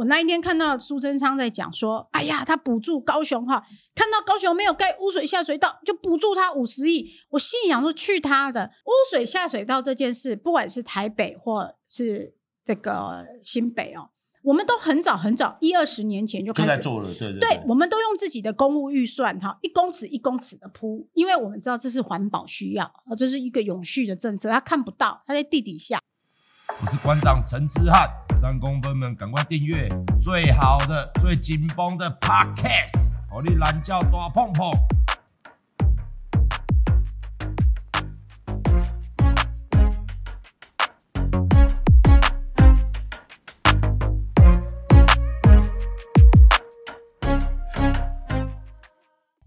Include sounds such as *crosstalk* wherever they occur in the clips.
我那一天看到苏贞昌在讲说：“哎呀，他补助高雄哈，看到高雄没有盖污水下水道，就补助他五十亿。”我心里想说：“去他的污水下水道这件事，不管是台北或是这个新北哦，我们都很早很早一二十年前就开始在做了，对对对，对，我们都用自己的公务预算哈，一公尺一公尺的铺，因为我们知道这是环保需要，这是一个永续的政策，他看不到，他在地底下。”我是馆长陈之汉，三公分们赶快订阅最好的、最紧绷的 Podcast，好你懒觉大碰碰。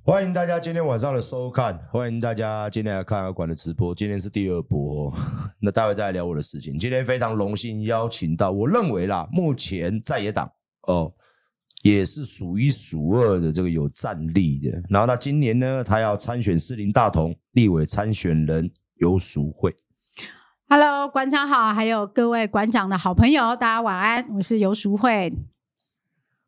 欢迎大家今天晚上的收看，欢迎大家今天来看阿馆的直播。今天是第二波，*laughs* 那待会再来聊我的事情。今天非常荣幸邀请到，我认为啦，目前在野党哦，也是数一数二的这个有战力的。然后他今年呢，他要参选士林大同立委参选人游淑慧。Hello，馆长好，还有各位馆长的好朋友，大家晚安，我是游淑慧。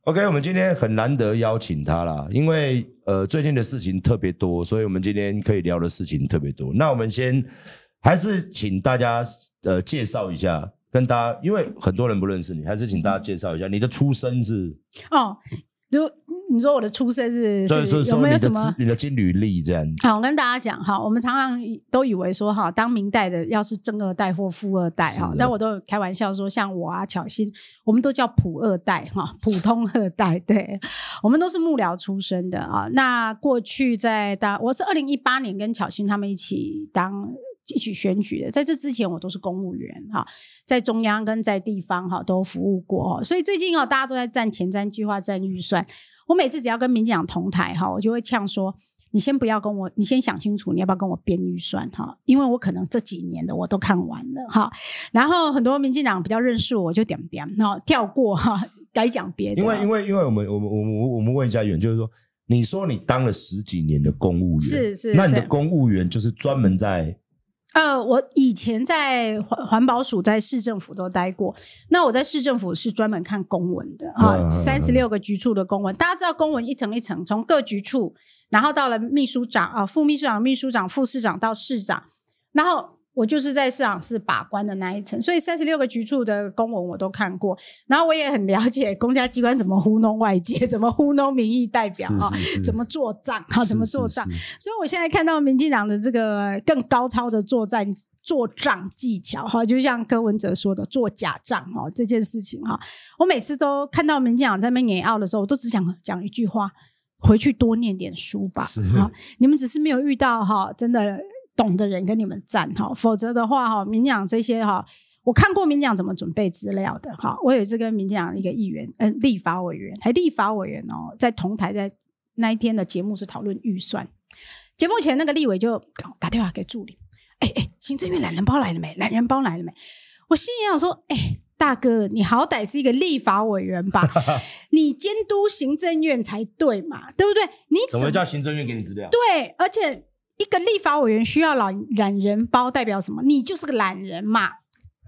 OK，我们今天很难得邀请他啦，因为呃最近的事情特别多，所以我们今天可以聊的事情特别多。那我们先还是请大家呃介绍一下，跟大家，因为很多人不认识你，还是请大家介绍一下你的出身是哦，如。你说我的出身是，是，是有没有什么你的金履历这样？好，我跟大家讲哈，我们常常都以为说哈，当明代的要是正二代或富二代哈，但我都有开玩笑说，像我啊，巧心，我们都叫普二代哈，普通二代，对，我们都是幕僚出身的啊。那过去在当，我是二零一八年跟巧心他们一起当一起选举的，在这之前我都是公务员哈，在中央跟在地方哈都服务过，所以最近哈大家都在战前瞻计划、战预算。我每次只要跟民进党同台哈，我就会呛说：“你先不要跟我，你先想清楚，你要不要跟我编预算哈？因为我可能这几年的我都看完了哈。然后很多民进党比较认识我，我就点点然后跳过哈，该讲别的。因为因为因为我们我们我们我们问一下远，就是说，你说你当了十几年的公务员，是是，那你的公务员就是专门在。呃，我以前在环环保署、在市政府都待过。那我在市政府是专门看公文的啊，三十六个局处的公文。大家知道公文一层一层，从各局处，然后到了秘书长啊、副秘书长、秘书长、副市长到市长，然后。我就是在市场室把关的那一层，所以三十六个局处的公文我都看过，然后我也很了解公家机关怎么糊弄外界，怎么糊弄民意代表啊，怎么做账啊，怎么做账。所以我现在看到民进党的这个更高超的作战做账技巧哈，就像柯文哲说的做假账哈，这件事情哈，我每次都看到民进党在那边演奥的时候，我都只想讲一句话：回去多念点书吧。好，*laughs* 你们只是没有遇到哈，真的。懂的人跟你们站哈，否则的话哈，民进党这些哈，我看过民进党怎么准备资料的哈。我有一次跟民进党一个议员，嗯，立法委员，还立法委员哦，在同台，在那一天的节目是讨论预算，节目前那个立委就打电话给助理，哎哎，行政院懒人包来了没？懒人包来了没？我心里想说，哎，大哥，你好歹是一个立法委员吧，*laughs* 你监督行政院才对嘛，对不对？你怎么叫行政院给你资料？对，而且。一个立法委员需要懒懒人包，代表什么？你就是个懒人嘛！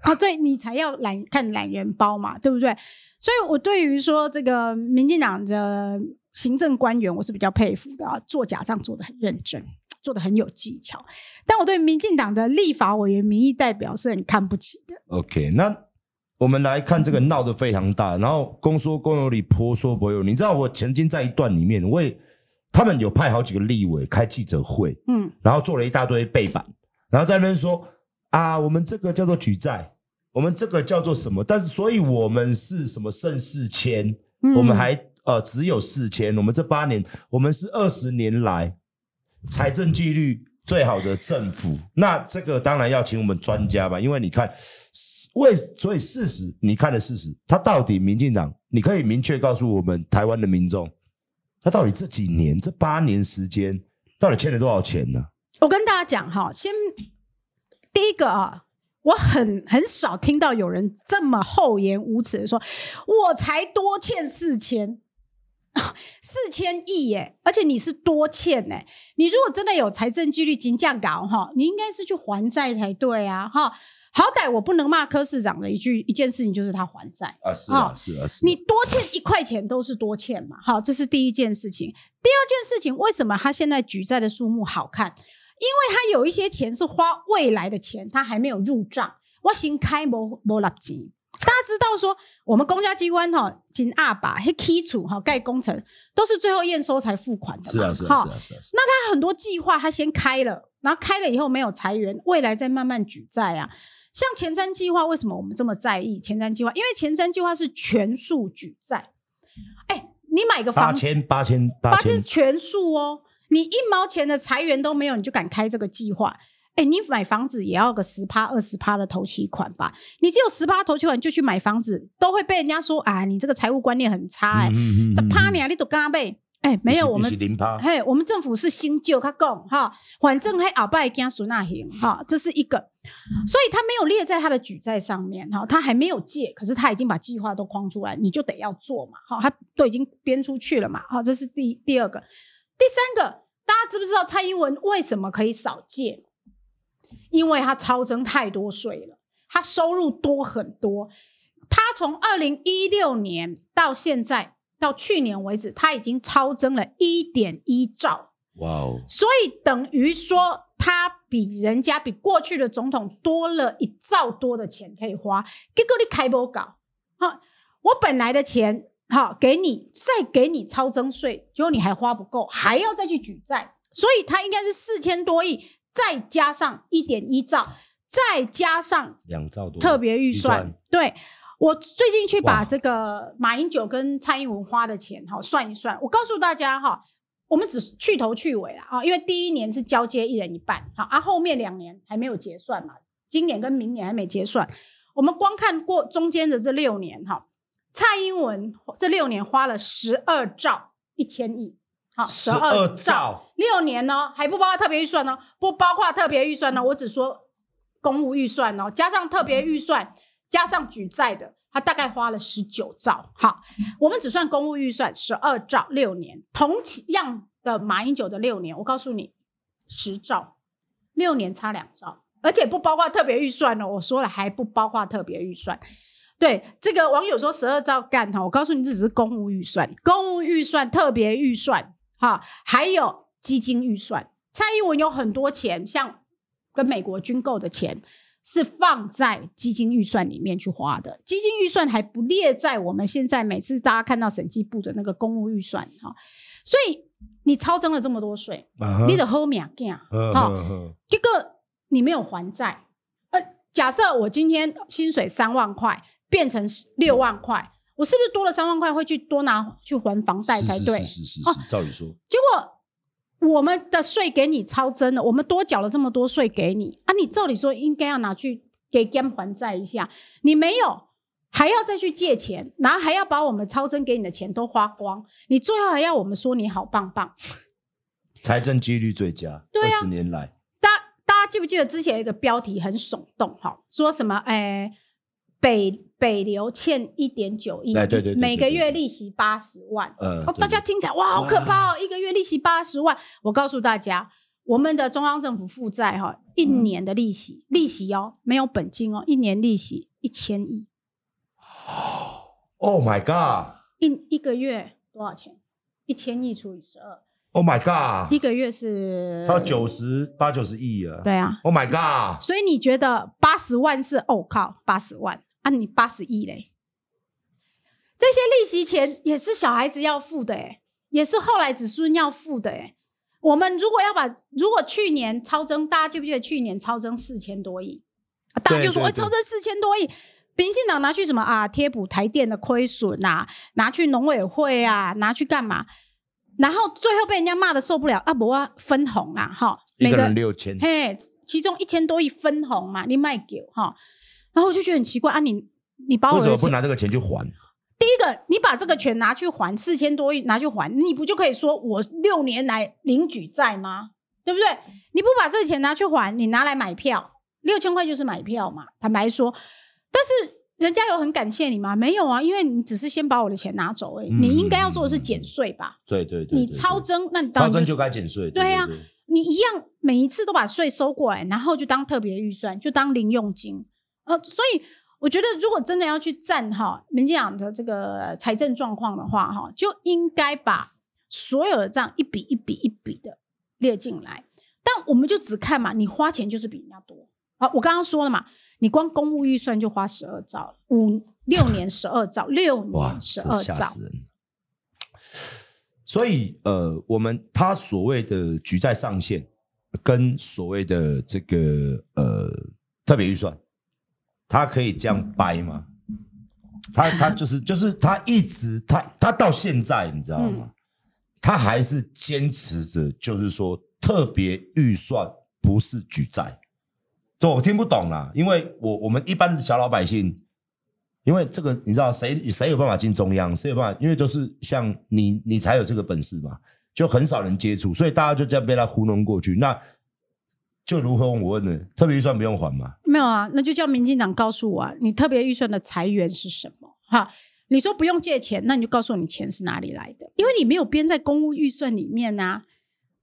啊，*laughs* 对，你才要懒看懒人包嘛，对不对？所以，我对于说这个民进党的行政官员，我是比较佩服的啊，做假账做的很认真，做的很有技巧。但我对民进党的立法委员、民意代表是很看不起的。OK，那我们来看这个闹得非常大，然后公说公有理，婆说婆有理。你知道我曾经在一段里面，我也。他们有派好几个立委开记者会，嗯，然后做了一大堆背板，然后在那边说啊，我们这个叫做举债，我们这个叫做什么？但是，所以我们是什么胜似签？嗯、我们还呃只有四千，我们这八年，我们是二十年来财政纪律最好的政府。那这个当然要请我们专家吧，因为你看，为所以事实，你看的事实，他到底民进党，你可以明确告诉我们台湾的民众，他到底这几年这八年时间，到底欠了多少钱呢？我跟大家讲哈，先第一个啊。我很很少听到有人这么厚颜无耻的说，我才多欠四千，*laughs* 四千亿耶！而且你是多欠呢。你如果真的有财政纪律，金价高哈，你应该是去还债才对啊哈。好歹我不能骂柯市长的一句一件事情，就是他还债啊，是啊，是啊，是。你多欠一块钱都是多欠嘛，好，这是第一件事情。第二件事情，为什么他现在举债的数目好看？因为他有一些钱是花未来的钱，他还没有入账。我先开没没立钱，大家知道说，我们公家机关哈，金阿爸黑基础哈盖工程都是最后验收才付款的。是啊，是啊，是啊，是啊。那他很多计划他先开了，然后开了以后没有裁员，未来再慢慢举债啊。像前瞻计划，为什么我们这么在意前瞻计划？因为前瞻计划是全数举债。哎，你买个房子，八千八千八千全数哦。你一毛钱的裁员都没有，你就敢开这个计划？哎，你买房子也要个十趴二十趴的头期款吧？你只有十趴头期款就去买房子，都会被人家说啊，你这个财务观念很差哎、欸。这趴你啊，你都刚背哎，没有我们零趴嘿，我们政府是新旧他讲哈，反正还鳌拜惊孙那行哈，这是一个，所以他没有列在他的举债上面哈，他还没有借，可是他已经把计划都框出来，你就得要做嘛，好，他都已经编出去了嘛，好，这是第第二个。第三个，大家知不知道蔡英文为什么可以少借？因为他超征太多税了，他收入多很多。他从二零一六年到现在到去年为止，他已经超征了一点一兆。哇哦！所以等于说，他比人家比过去的总统多了一兆多的钱可以花。结果你开不搞，好，我本来的钱。好，给你再给你超征税，结果你还花不够，还要再去举债，所以他应该是四千多亿，再加上一点一兆，再加上两兆多特别预算。对，我最近去把这个马英九跟蔡英文花的钱哈算一算，我告诉大家哈，我们只去头去尾了啊，因为第一年是交接一人一半，好啊，后面两年还没有结算嘛，今年跟明年还没结算，我们光看过中间的这六年哈。蔡英文这六年花了十二兆一千亿，好，十二兆六年呢，还不包括特别预算呢，不包括特别预算呢，我只说公务预算哦，加上特别预算，加上举债的，他大概花了十九兆。好，我们只算公务预算十二兆六年，同期样的马英九的六年，我告诉你十兆，六年差两兆，而且不包括特别预算呢，我说了还不包括特别预算。对这个网友说十二兆干哈，我告诉你这只是公务预算，公务预算特别预算哈，还有基金预算。蔡英文有很多钱，像跟美国军购的钱是放在基金预算里面去花的，基金预算还不列在我们现在每次大家看到审计部的那个公务预算哈。所以你超征了这么多税，uh -huh. 你的后面干哈，这个你没有还债。呃，假设我今天薪水三万块。变成六万块，我是不是多了三万块会去多拿去还房贷才对？是是是是，照理说。结果我们的税给你超增了，我们多缴了这么多税给你啊，你照理说应该要拿去给 GAM 还债一下，你没有，还要再去借钱，然后还要把我们超增给你的钱都花光，你最后还要我们说你好棒棒，财政纪律最佳，对啊，二十年来，大家大家记不记得之前有一个标题很耸动哈，说什么哎？北北流欠一点九亿，每个月利息八十万。呃，大家听起来哇，好可怕哦！一个月利息八十万。我告诉大家，我们的中央政府负债哈，一年的利息，利息哦，没有本金哦，一年利息一千亿。Oh my god！一一个月多少钱？一千亿除以十二。Oh my god！一个月是超九十八九十亿啊。对啊。Oh my god！所以你觉得八十万是哦靠，八十万。啊，你八十亿嘞？这些利息钱也是小孩子要付的哎，也是后来子孙要付的哎。我们如果要把，如果去年超增，大家记不记得去年超增四千多亿？大家就说哎超增四千多亿，民进党拿去什么啊？贴补台电的亏损啊，拿去农委会啊，拿去干嘛？然后最后被人家骂的受不了啊！不啊分红啊，哈，一个人六千，嘿，其中一千多亿分红嘛，你卖给哈，然后我就觉得很奇怪啊，你你把我为什么不拿这个钱去还？第一个，你把这个钱拿去还四千多亿拿去还，你不就可以说我六年来零举债吗？对不对？你不把这个钱拿去还，你拿来买票，六千块就是买票嘛。坦白说，但是人家有很感谢你吗？没有啊，因为你只是先把我的钱拿走而已。嗯、你应该要做的是减税吧？对对对，对，对，你超征，那你当然、就是、超征就该减税。对啊，你一样每一次都把税收过来，然后就当特别预算，就当零用金。呃，所以我觉得，如果真的要去战哈民进党的这个财政状况的话，哈，就应该把所有的账一笔一笔一笔的。列进来，但我们就只看嘛，你花钱就是比人家多。好，我刚刚说了嘛，你光公务预算就花十二兆，五六年十二兆，六年十二兆。所以，呃，我们他所谓的举债上限跟所谓的这个呃特别预算，他可以这样掰吗？他他就是就是他一直他他到现在你知道吗？嗯他还是坚持着，就是说特别预算不是举债，这我听不懂啦。因为我我们一般的小老百姓，因为这个你知道谁谁有办法进中央，谁有办法？因为就是像你你才有这个本事嘛，就很少人接触，所以大家就这样被他糊弄过去。那就如何我问的？特别预算不用还吗？没有啊，那就叫民进党告诉我啊，你特别预算的财源是什么？哈。你说不用借钱，那你就告诉我你钱是哪里来的？因为你没有编在公务预算里面呐、啊。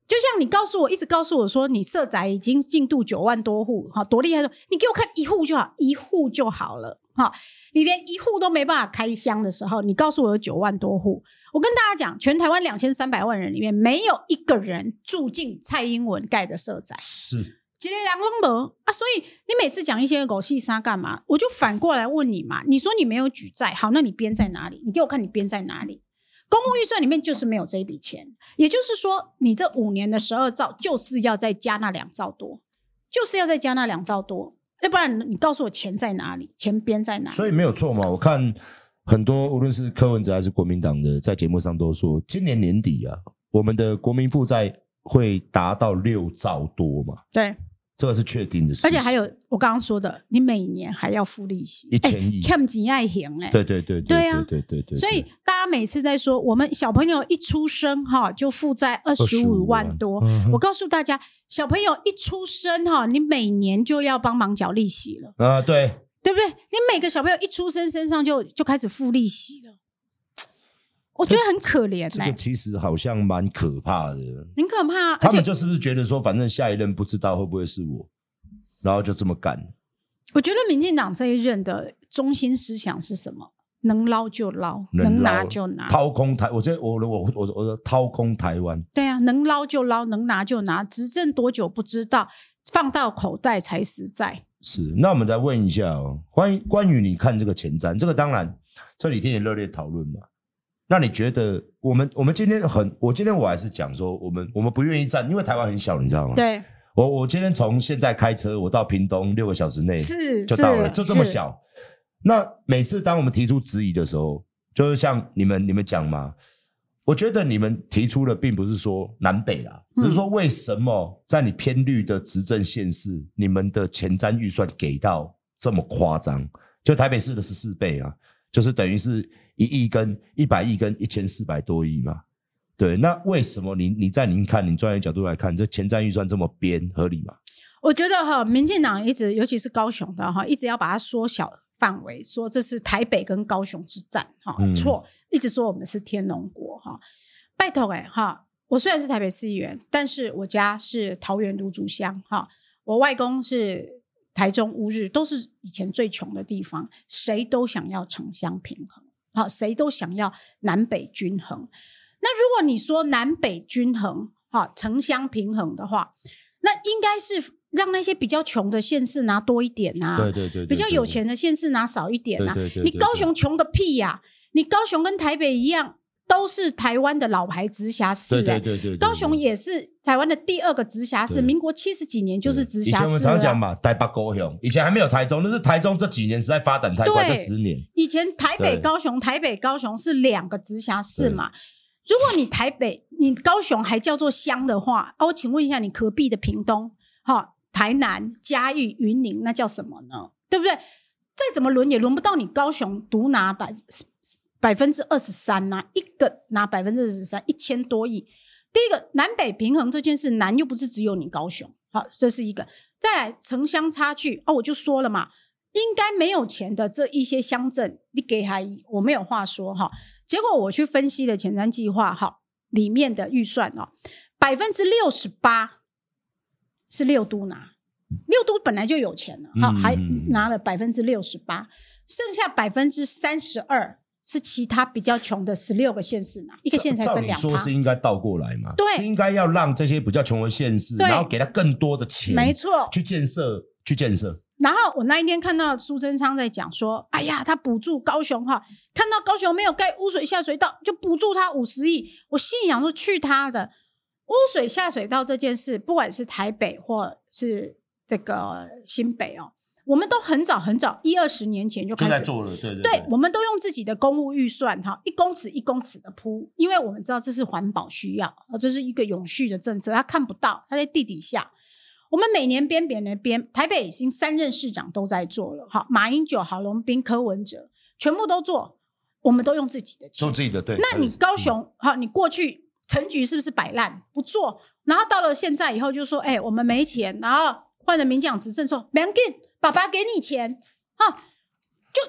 就像你告诉我，一直告诉我说你社宅已经进度九万多户，哈，多厉害！说你给我看一户就好，一户就好了，哈。你连一户都没办法开箱的时候，你告诉我有九万多户。我跟大家讲，全台湾两千三百万人里面，没有一个人住进蔡英文盖的社宅。是。几个两拢无啊，所以你每次讲一些狗屁啥干嘛？我就反过来问你嘛。你说你没有举债，好，那你编在哪里？你给我看你编在哪里？公共预算里面就是没有这一笔钱，也就是说，你这五年的十二兆就是要再加那两兆多，就是要再加那两兆多，要不然你告诉我钱在哪里？钱编在哪里？所以没有错嘛。我看很多无论是柯文哲还是国民党的，在节目上都说，今年年底啊，我们的国民负债会达到六兆多嘛？对。这个是确定的事，而且还有我刚刚说的，你每年还要付利息一千亿，欠几爱还嘞。对对对对啊，对对对。所以大家每次在说，我们小朋友一出生哈就负债二十五万多，我告诉大家，小朋友一出生哈，你每年就要帮忙缴利息了啊，对，对不对？你每个小朋友一出生身上就就开始付利息了。我觉得很可怜、欸，这个其实好像蛮可怕的，很可怕、啊。他们就是不是觉得说，反正下一任不知道会不会是我，然后就这么干。我觉得民进党这一任的中心思想是什么？能捞就捞，能拿就拿，掏空台。我觉得我我我我说掏空台湾。对啊，能捞就捞，能拿就拿。执政多久不知道，放到口袋才实在。是，那我们再问一下哦，关于关于你看这个前瞻，这个当然这几天也热烈讨论嘛。那你觉得我们我们今天很，我今天我还是讲说，我们我们不愿意站，因为台湾很小，你知道吗？对。我我今天从现在开车，我到屏东六个小时内是就到了，就这么小。那每次当我们提出质疑的时候，就是像你们你们讲嘛，我觉得你们提出的并不是说南北啦，只是说为什么在你偏绿的执政县市，你们的前瞻预算给到这么夸张？就台北市的十四倍啊，就是等于是。一亿跟一百亿跟一千四百多亿嘛，对，那为什么你你在您看，你专业角度来看，这前瞻预算这么编合理吗？我觉得哈，民进党一直，尤其是高雄的哈，一直要把它缩小范围，说这是台北跟高雄之战哈，错，一直说我们是天龙国哈，拜托哎哈，我虽然是台北市议员，但是我家是桃园芦竹乡哈，我外公是台中乌日，都是以前最穷的地方，谁都想要城乡平衡。好，谁都想要南北均衡。那如果你说南北均衡，哈，城乡平衡的话，那应该是让那些比较穷的县市拿多一点呐、啊，对对对，对，比较有钱的县市拿少一点呐、你高雄穷个屁呀、啊！你高雄跟台北一样，都是台湾的老牌直辖市，对对对对，高雄也是台湾的第二个直辖市，民国七十几年就是直辖市。以前我们常讲嘛，台北高雄，以前还没有台中，那是台中这几年实在发展太快，这十年。以前台北高雄，台北高雄是两个直辖市嘛。如果你台北、你高雄还叫做乡的话，哦，我请问一下，你隔壁的屏东、哈台南、嘉义、云林，那叫什么呢？对不对？再怎么轮也轮不到你高雄独拿百百分之二十三呐，一个拿百分之二十三，一千多亿。第一个南北平衡这件事难，又不是只有你高雄，好，这是一个。再来城乡差距哦，我就说了嘛，应该没有钱的这一些乡镇，你给他，我没有话说哈。结果我去分析了前瞻计划哈里面的预算哦，百分之六十八是六都拿，六都本来就有钱了，哈，还拿了百分之六十八，剩下百分之三十二。是其他比较穷的十六个县市呢，一个县才分两趴。说是应该倒过来嘛？对，是应该要让这些比较穷的县市，然后给他更多的钱，没错，去建设，去建设。然后我那一天看到苏贞昌在讲说，哎呀，他补助高雄哈，看到高雄没有盖污水下水道，就补助他五十亿。我心里想说，去他的污水下水道这件事，不管是台北或是这个新北哦。我们都很早很早一二十年前就开始做了，对对，对，我们都用自己的公务预算哈，一公尺一公尺的铺，因为我们知道这是环保需要，这是一个永续的政策，他看不到，他在地底下。我们每年编别人的编，台北已经三任市长都在做了，哈，马英九、郝龙斌、柯文哲全部都做，我们都用自己的钱，用自己的对。那你高雄好、嗯，你过去陈局是不是摆烂不做？然后到了现在以后就说，哎，我们没钱，然后换了民进党执政说，没爸爸给你钱，哈，就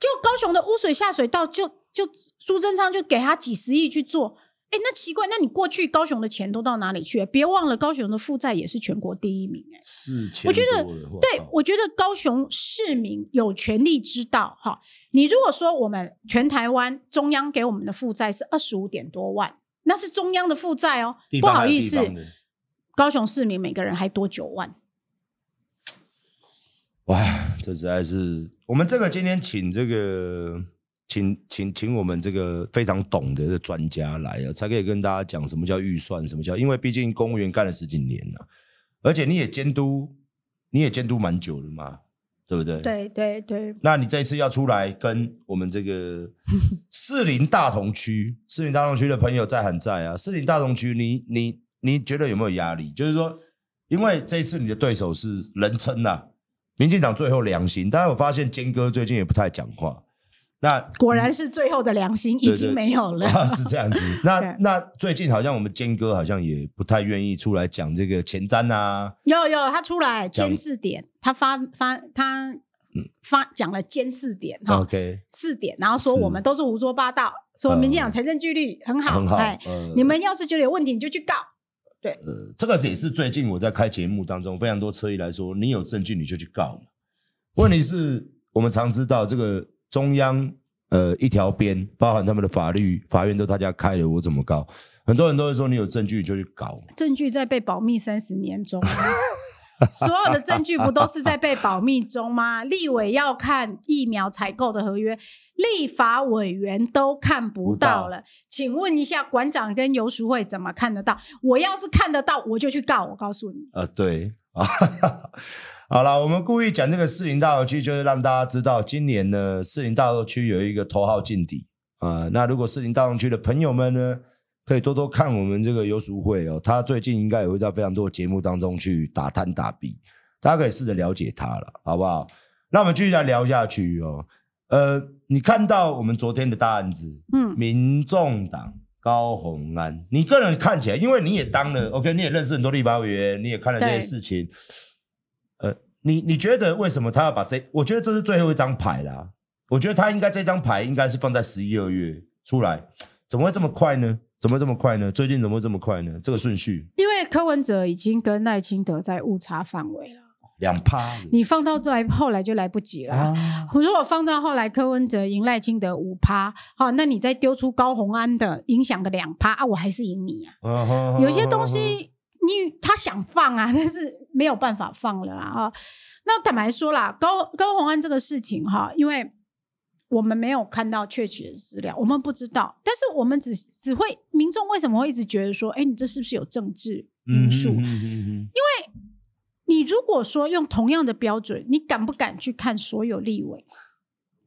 就高雄的污水下水道，就就苏贞昌就给他几十亿去做，哎，那奇怪，那你过去高雄的钱都到哪里去？别忘了高雄的负债也是全国第一名，哎，是，我觉得，对，我觉得高雄市民有权利知道，哈，你如果说我们全台湾中央给我们的负债是二十五点多万，那是中央的负债哦，不好意思，高雄市民每个人还多九万。哇，这实在是我们这个今天请这个请请请我们这个非常懂得的专家来啊，才可以跟大家讲什么叫预算，什么叫，因为毕竟公务员干了十几年了，而且你也监督，你也监督蛮久了嘛，对不对？对对对。那你这一次要出来跟我们这个 *laughs* 士林大同区、士林大同区的朋友在喊在啊，士林大同区，你你你觉得有没有压力？就是说，因为这一次你的对手是人称呐、啊。民进党最后良心，当然我发现坚哥最近也不太讲话。那果然是最后的良心已经没有了，*laughs* 是这样子。*laughs* 那那最近好像我们坚哥好像也不太愿意出来讲这个前瞻啊。有有，他出来监视点，他发发他发讲了监视点哈。OK，四点，然后说我们都是胡说八道，说民进党财政纪律很好，很好。你们要是觉得有问题，你就去告。对，呃，这个也是最近我在开节目当中非常多车议来说，你有证据你就去告嘛。问题是，我们常知道这个中央呃一条边，包含他们的法律法院都他家开了，我怎么告？很多人都会说你有证据就去告，证据在被保密三十年中。*laughs* *laughs* 所有的证据不都是在被保密中吗？*laughs* 立委要看疫苗采购的合约，立法委员都看不到了。请问一下，馆长跟游淑慧怎么看得到？我要是看得到，我就去告。我告诉你。呃，对啊，*laughs* 好了，我们故意讲这个士林大同区，就是让大家知道，今年呢，士林大同区有一个头号劲敌啊。那如果士林大同区的朋友们呢，可以多多看我们这个游淑慧哦，他最近应该也会在非常多的节目当中去打探打比，大家可以试着了解他了，好不好？那我们继续来聊下去哦。呃，你看到我们昨天的大案子，嗯，民众党高虹安，你个人看起来，因为你也当了，OK，你也认识很多立法委员，你也看了这些事情，呃，你你觉得为什么他要把这？我觉得这是最后一张牌啦，我觉得他应该这张牌应该是放在十一二月出来，怎么会这么快呢？怎么这么快呢？最近怎么会这么快呢？这个顺序，因为柯文哲已经跟赖清德在误差范围了，两趴，你放到来后来就来不及了。啊、如果放到后来柯文哲赢赖清德五趴，好，那你再丢出高红安的影响的两趴啊，我还是赢你啊。啊有些东西你他想放啊，*laughs* 但是没有办法放了啊。那坦白说啦，高高红安这个事情哈，因为。我们没有看到确切的资料，我们不知道。但是我们只只会民众为什么会一直觉得说，哎，你这是不是有政治因素？因为你如果说用同样的标准，你敢不敢去看所有立委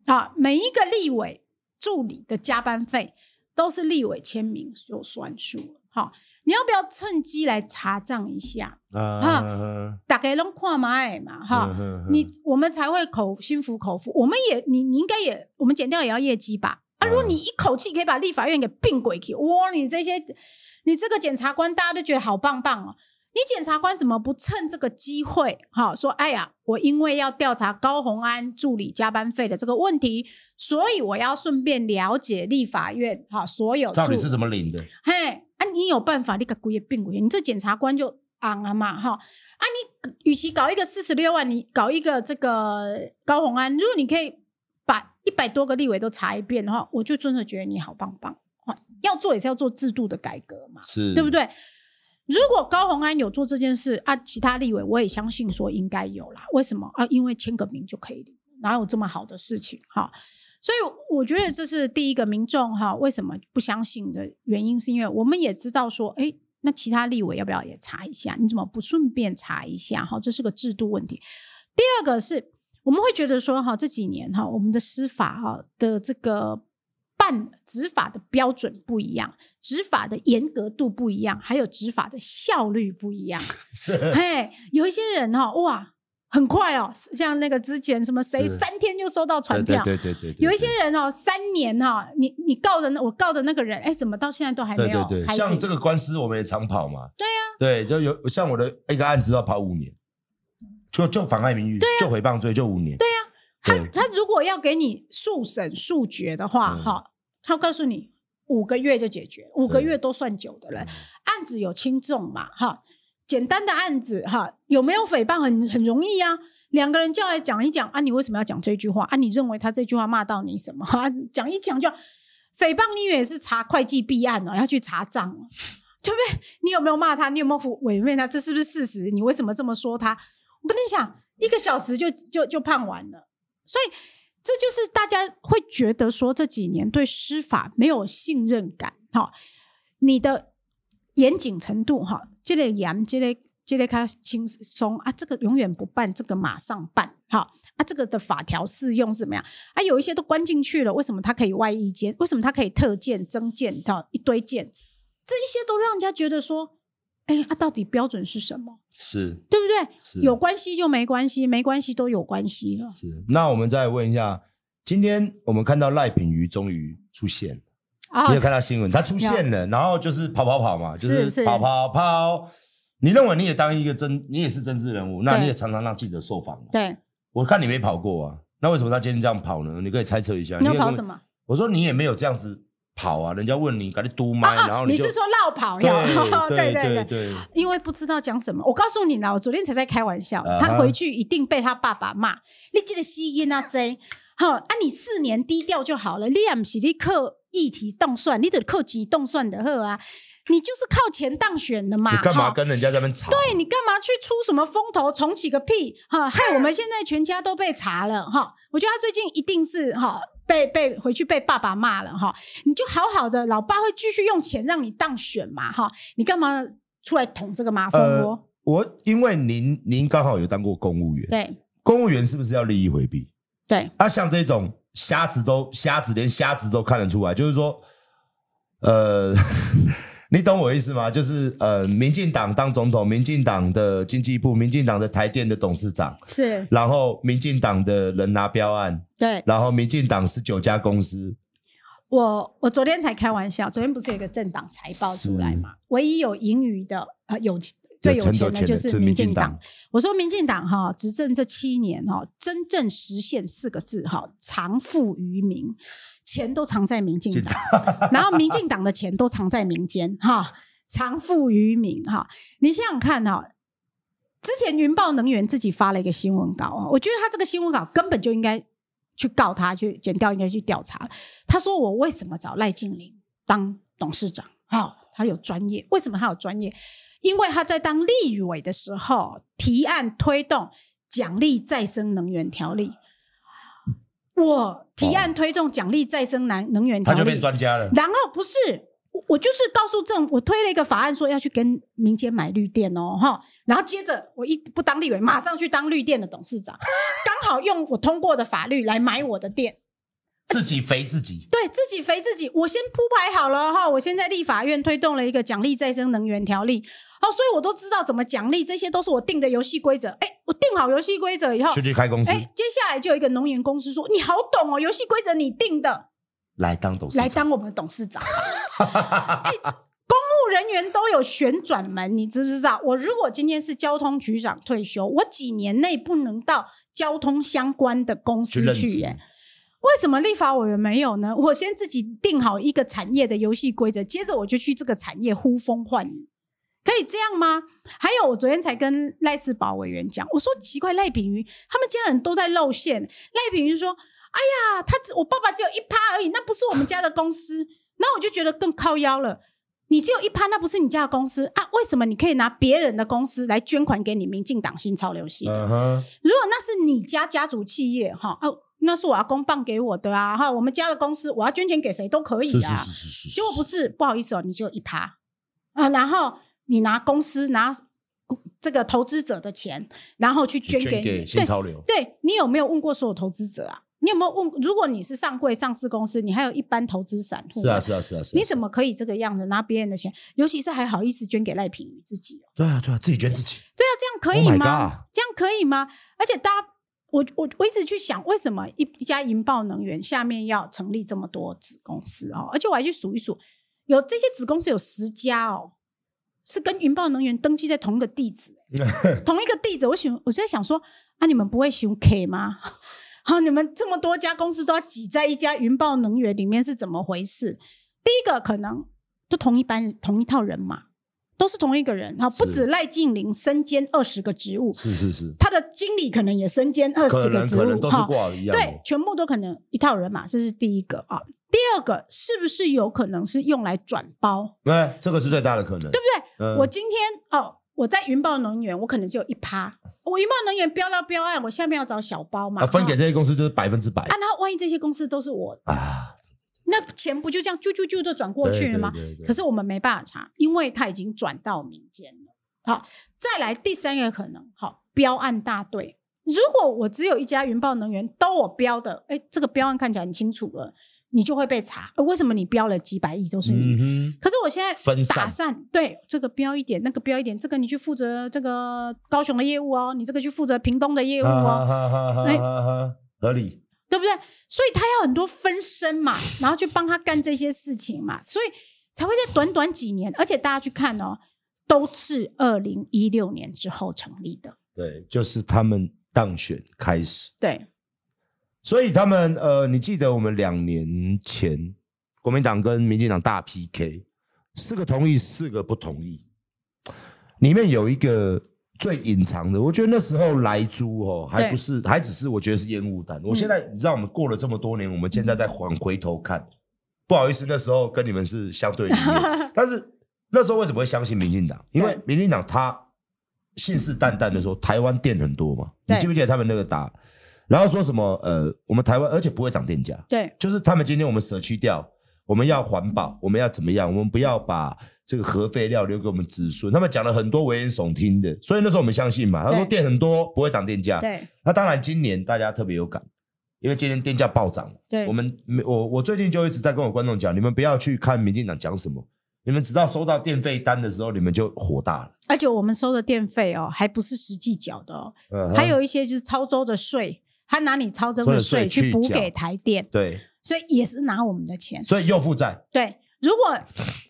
啊？每一个立委助理的加班费都是立委签名就算数，好。你要不要趁机来查账一下？啊、哈，大概拢看买嘛，哈，啊、你我们才会口心服口服。我们也，你你应该也，我们减掉也要业绩吧？啊，如果你一口气可以把立法院给并轨去，哇，你这些，你这个检察官大家都觉得好棒棒哦。你检察官怎么不趁这个机会，哈，说，哎呀，我因为要调查高虹安助理加班费的这个问题，所以我要顺便了解立法院哈所有到底是怎么领的？嘿。啊，你有办法？你个鬼也变鬼，你这检察官就昂啊嘛哈！啊，你与其搞一个四十六万，你搞一个这个高虹安，如果你可以把一百多个立委都查一遍的话，我就真的觉得你好棒棒。要做也是要做制度的改革嘛，是对不对？如果高虹安有做这件事啊，其他立委我也相信说应该有啦。为什么啊？因为签个名就可以，哪有这么好的事情哈？所以我觉得这是第一个民众哈，为什么不相信的原因，是因为我们也知道说，哎，那其他立委要不要也查一下？你怎么不顺便查一下？哈，这是个制度问题。第二个是我们会觉得说，哈，这几年哈，我们的司法哈的这个办执法的标准不一样，执法的严格度不一样，还有执法的效率不一样。*laughs* 是，嘿，有一些人哈，哇。很快哦，像那个之前什么谁三天就收到传票，对对对对，有一些人哦，三年哈，你你告的那我告的那个人，哎，怎么到现在都还没有？对对。对，像这个官司我们也常跑嘛。对呀，对，就有像我的一个案子要跑五年，就就妨碍名誉，就诽谤罪就五年。对呀，他他如果要给你速审速决的话，哈，他告诉你五个月就解决，五个月都算久的了，案子有轻重嘛，哈。简单的案子哈，有没有诽谤很很容易啊？两个人叫来讲一讲啊，你为什么要讲这句话啊？你认为他这句话骂到你什么？哈，*laughs* 讲一讲就诽谤，你也是查会计弊案哦，要去查账，*laughs* 对不对？你有没有骂他？你有没有违背他？这是不是事实？你为什么这么说他？我跟你讲，一个小时就就就判完了，所以这就是大家会觉得说这几年对司法没有信任感哈，你的。严谨程度哈，这个严，这个这个较轻松啊，这个永远不办，这个马上办好啊，这个的法条适用是怎么样啊？有一些都关进去了，为什么他可以外役监？为什么他可以特建、增建到一堆建？这一些都让人家觉得说，哎，啊，到底标准是什么？是对不对？是有关系就没关系，没关系都有关系了。是，那我们再问一下，今天我们看到赖品妤终于出现。你有看到新闻？他出现了，然后就是跑跑跑嘛，就是跑跑跑。你认为你也当一个真，你也是政治人物，那你也常常让记者受访。对，我看你没跑过啊，那为什么他今天这样跑呢？你可以猜测一下。你要跑什么？我说你也没有这样子跑啊，人家问你，赶紧嘟麦，然后你是说绕跑？对 *laughs* 对对对，因为不知道讲什么。我告诉你啦，我昨天才在开玩笑，他回去一定被他爸爸骂。你记得吸烟啊，贼。好啊，你四年低调就好了。你也不是你靠议题当算，你得靠钱当选的好啊。你就是靠钱当选的嘛。你干嘛跟人家在那边吵？对，你干嘛去出什么风头，重启个屁？哈，*laughs* 害我们现在全家都被查了哈。我觉得他最近一定是哈被被回去被爸爸骂了哈。你就好好的，老爸会继续用钱让你当选嘛哈。你干嘛出来捅这个马蜂窝？呃，我因为您您刚好有当过公务员，对，公务员是不是要利益回避？对，啊，像这种瞎子都瞎子，连瞎子都看得出来，就是说，呃，*laughs* 你懂我意思吗？就是呃，民进党当总统，民进党的经济部，民进党的台电的董事长是，然后民进党的人拿标案，对，然后民进党十九家公司。我我昨天才开玩笑，昨天不是有一个政党财报出来嘛？唯一有盈余的啊、呃，有。最有钱的就是民进党。我说民进党哈执政这七年哈，真正实现四个字哈，藏富于民，钱都藏在民进党，然后民进党的钱都藏在民间哈，藏富于民哈。你想想看哈，之前云豹能源自己发了一个新闻稿啊，我觉得他这个新闻稿根本就应该去告他，去剪掉，应该去调查。他说我为什么找赖静玲当董事长？哈，他有专业，为什么他有专业？因为他在当立委的时候提案推动奖励再生能源条例，我提案推动奖励再生能能源条例，他就变专家了。然后不是我，我就是告诉政府，我推了一个法案，说要去跟民间买绿电哦，哈。然后接着我一不当立委，马上去当绿电的董事长，刚好用我通过的法律来买我的电。自己肥自己，对自己肥自己。我先铺排好了哈，我现在立法院推动了一个奖励再生能源条例，哦，所以我都知道怎么奖励，这些都是我定的游戏规则。哎，我定好游戏规则以后，就去开公司。哎，接下来就有一个能源公司说：“你好懂哦，游戏规则你定的，来当董事长，来当我们的董事长。*laughs* 哎”公务人员都有旋转门，你知不知道？我如果今天是交通局长退休，我几年内不能到交通相关的公司去耶。为什么立法委员没有呢？我先自己定好一个产业的游戏规则，接着我就去这个产业呼风唤雨，可以这样吗？还有，我昨天才跟赖士葆委员讲，我说奇怪，赖品妤他们家人都在露馅，赖品妤说：“哎呀，他我爸爸只有一趴而已，那不是我们家的公司。”那我就觉得更靠腰了。你只有一趴，那不是你家的公司啊？为什么你可以拿别人的公司来捐款给你民进党新潮流系？Uh -huh. 如果那是你家家族企业，哈哦。那是我阿公办给我的啊，哈，我们家的公司，我要捐钱给谁都可以啊。是是是是是。结果不是，不好意思哦，你只有一趴啊，然后你拿公司拿这个投资者的钱，然后去捐给，给新潮流。对，对，你有没有问过所有投资者啊？你有没有问？如果你是上柜上市公司，你还有一般投资散户，是啊是啊是啊是啊，你怎么可以这个样子拿别人的钱？尤其是还好意思捐给赖品妤自己？对啊对啊，自己捐自己。对啊，这样可以吗？Oh、这样可以吗？而且大家。我我我一直去想，为什么一一家银豹能源下面要成立这么多子公司哦？而且我还去数一数，有这些子公司有十家哦，是跟银豹能源登记在同一个地址，*laughs* 同一个地址。我想我在想说，啊，你们不会熊 K 吗？*laughs* 好，你们这么多家公司都要挤在一家云豹能源里面是怎么回事？第一个可能都同一班同一套人马。都是同一个人哈，不止赖静玲身兼二十个职务，是是是，他的经理可能也身兼二十个职务，可能都是挂一样，对，全部都可能一套人马，这是第一个啊。第二个是不是有可能是用来转包？对，这个是最大的可能，对不对？嗯、我今天哦，我在云豹能源，我可能只有一趴，我云豹能源标到标案，我下面要找小包嘛，啊、分给这些公司就是百分之百啊。然后万一这些公司都是我啊。那钱不就这样啾啾啾就转过去了吗？对对对对。可是我们没办法查，因为它已经转到民间了。好，再来第三个可能，好，标案大队。如果我只有一家云豹能源都我标的，哎，这个标案看起来很清楚了，你就会被查。为什么你标了几百亿都是你？嗯、可是我现在打散，散，对这个标一点，那个标一点，这个你去负责这个高雄的业务哦，你这个去负责屏东的业务哦，哎，合理。对不对？所以他要很多分身嘛，*laughs* 然后去帮他干这些事情嘛，所以才会在短短几年，而且大家去看哦，都是二零一六年之后成立的。对，就是他们当选开始。对，所以他们呃，你记得我们两年前国民党跟民进党大 PK，四个同意，四个不同意，里面有一个。最隐藏的，我觉得那时候来猪哦，还不是，还只是我觉得是烟雾弹。我现在你知道，我们过了这么多年，我们现在再往回头看，不好意思，那时候跟你们是相对立面。*laughs* 但是那时候为什么会相信民进党？因为民进党他信誓旦旦的说台湾电很多嘛，你记不记得他们那个打，然后说什么呃，我们台湾而且不会涨电价，对，就是他们今天我们舍去掉。我们要环保，我们要怎么样？我们不要把这个核废料留给我们子孙。他们讲了很多危言耸听的，所以那时候我们相信嘛。他说电很多，不会涨电价。对。那当然，今年大家特别有感，因为今年电价暴涨。对。我们我我最近就一直在跟我观众讲，你们不要去看民进党讲什么，你们直到收到电费单的时候，你们就火大了。而且我们收的电费哦，还不是实际缴的哦，嗯，还有一些就是超周的税，他拿你超周的税去补给台电。对。所以也是拿我们的钱，所以又负债。对，如果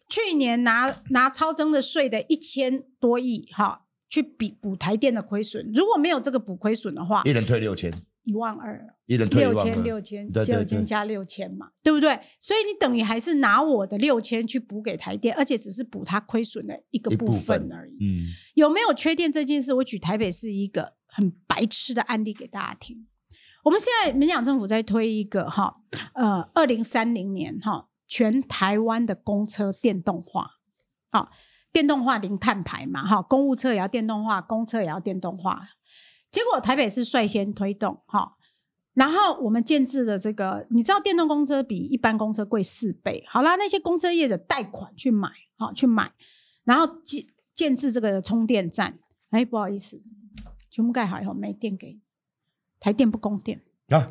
去年拿拿超征的税的一千多亿，哈，去比补台电的亏损，如果没有这个补亏损的话，一人退六千，一万二，一人退六千，六千，六千加六千嘛，对不对？所以你等于还是拿我的六千去补给台电，而且只是补它亏损的一个部分而已。嗯，有没有缺电这件事？我举台北市一个很白痴的案例给大家听。我们现在民进党政府在推一个哈，呃，二零三零年哈，全台湾的公车电动化，啊，电动化零碳排嘛，哈，公务车也要电动化，公车也要电动化。结果台北市率先推动哈，然后我们建制的这个，你知道电动公车比一般公车贵四倍。好啦，那些公车业者贷款去买，好去买，然后建建制这个充电站。哎，不好意思，全部盖好以后没电给你，台电不供电啊，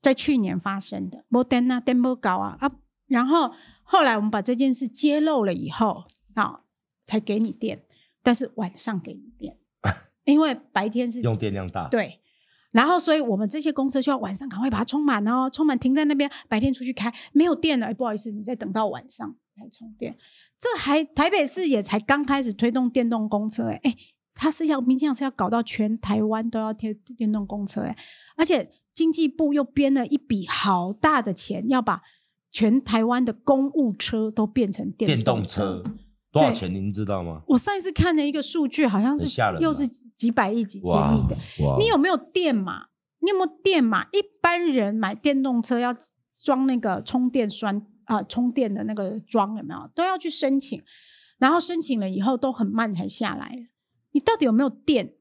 在去年发生的，没电啊，电不高啊啊。然后后来我们把这件事揭露了以后啊，才给你电，但是晚上给你电，*laughs* 因为白天是用电量大，对。然后，所以我们这些公车需要晚上赶快把它充满哦，充满停在那边，白天出去开没有电了，哎，不好意思，你再等到晚上来充电。这还台北市也才刚开始推动电动公车，哎，它是要明天是要搞到全台湾都要贴电动公车，哎，而且经济部又编了一笔好大的钱，要把全台湾的公务车都变成电动车。电动车多少钱您知道吗？我上一次看了一个数据，好像是又是几百亿、几千亿的。你有没有电嘛？你有没有电嘛？一般人买电动车要装那个充电栓啊、呃，充电的那个桩有没有？都要去申请，然后申请了以后都很慢才下来。你到底有没有电？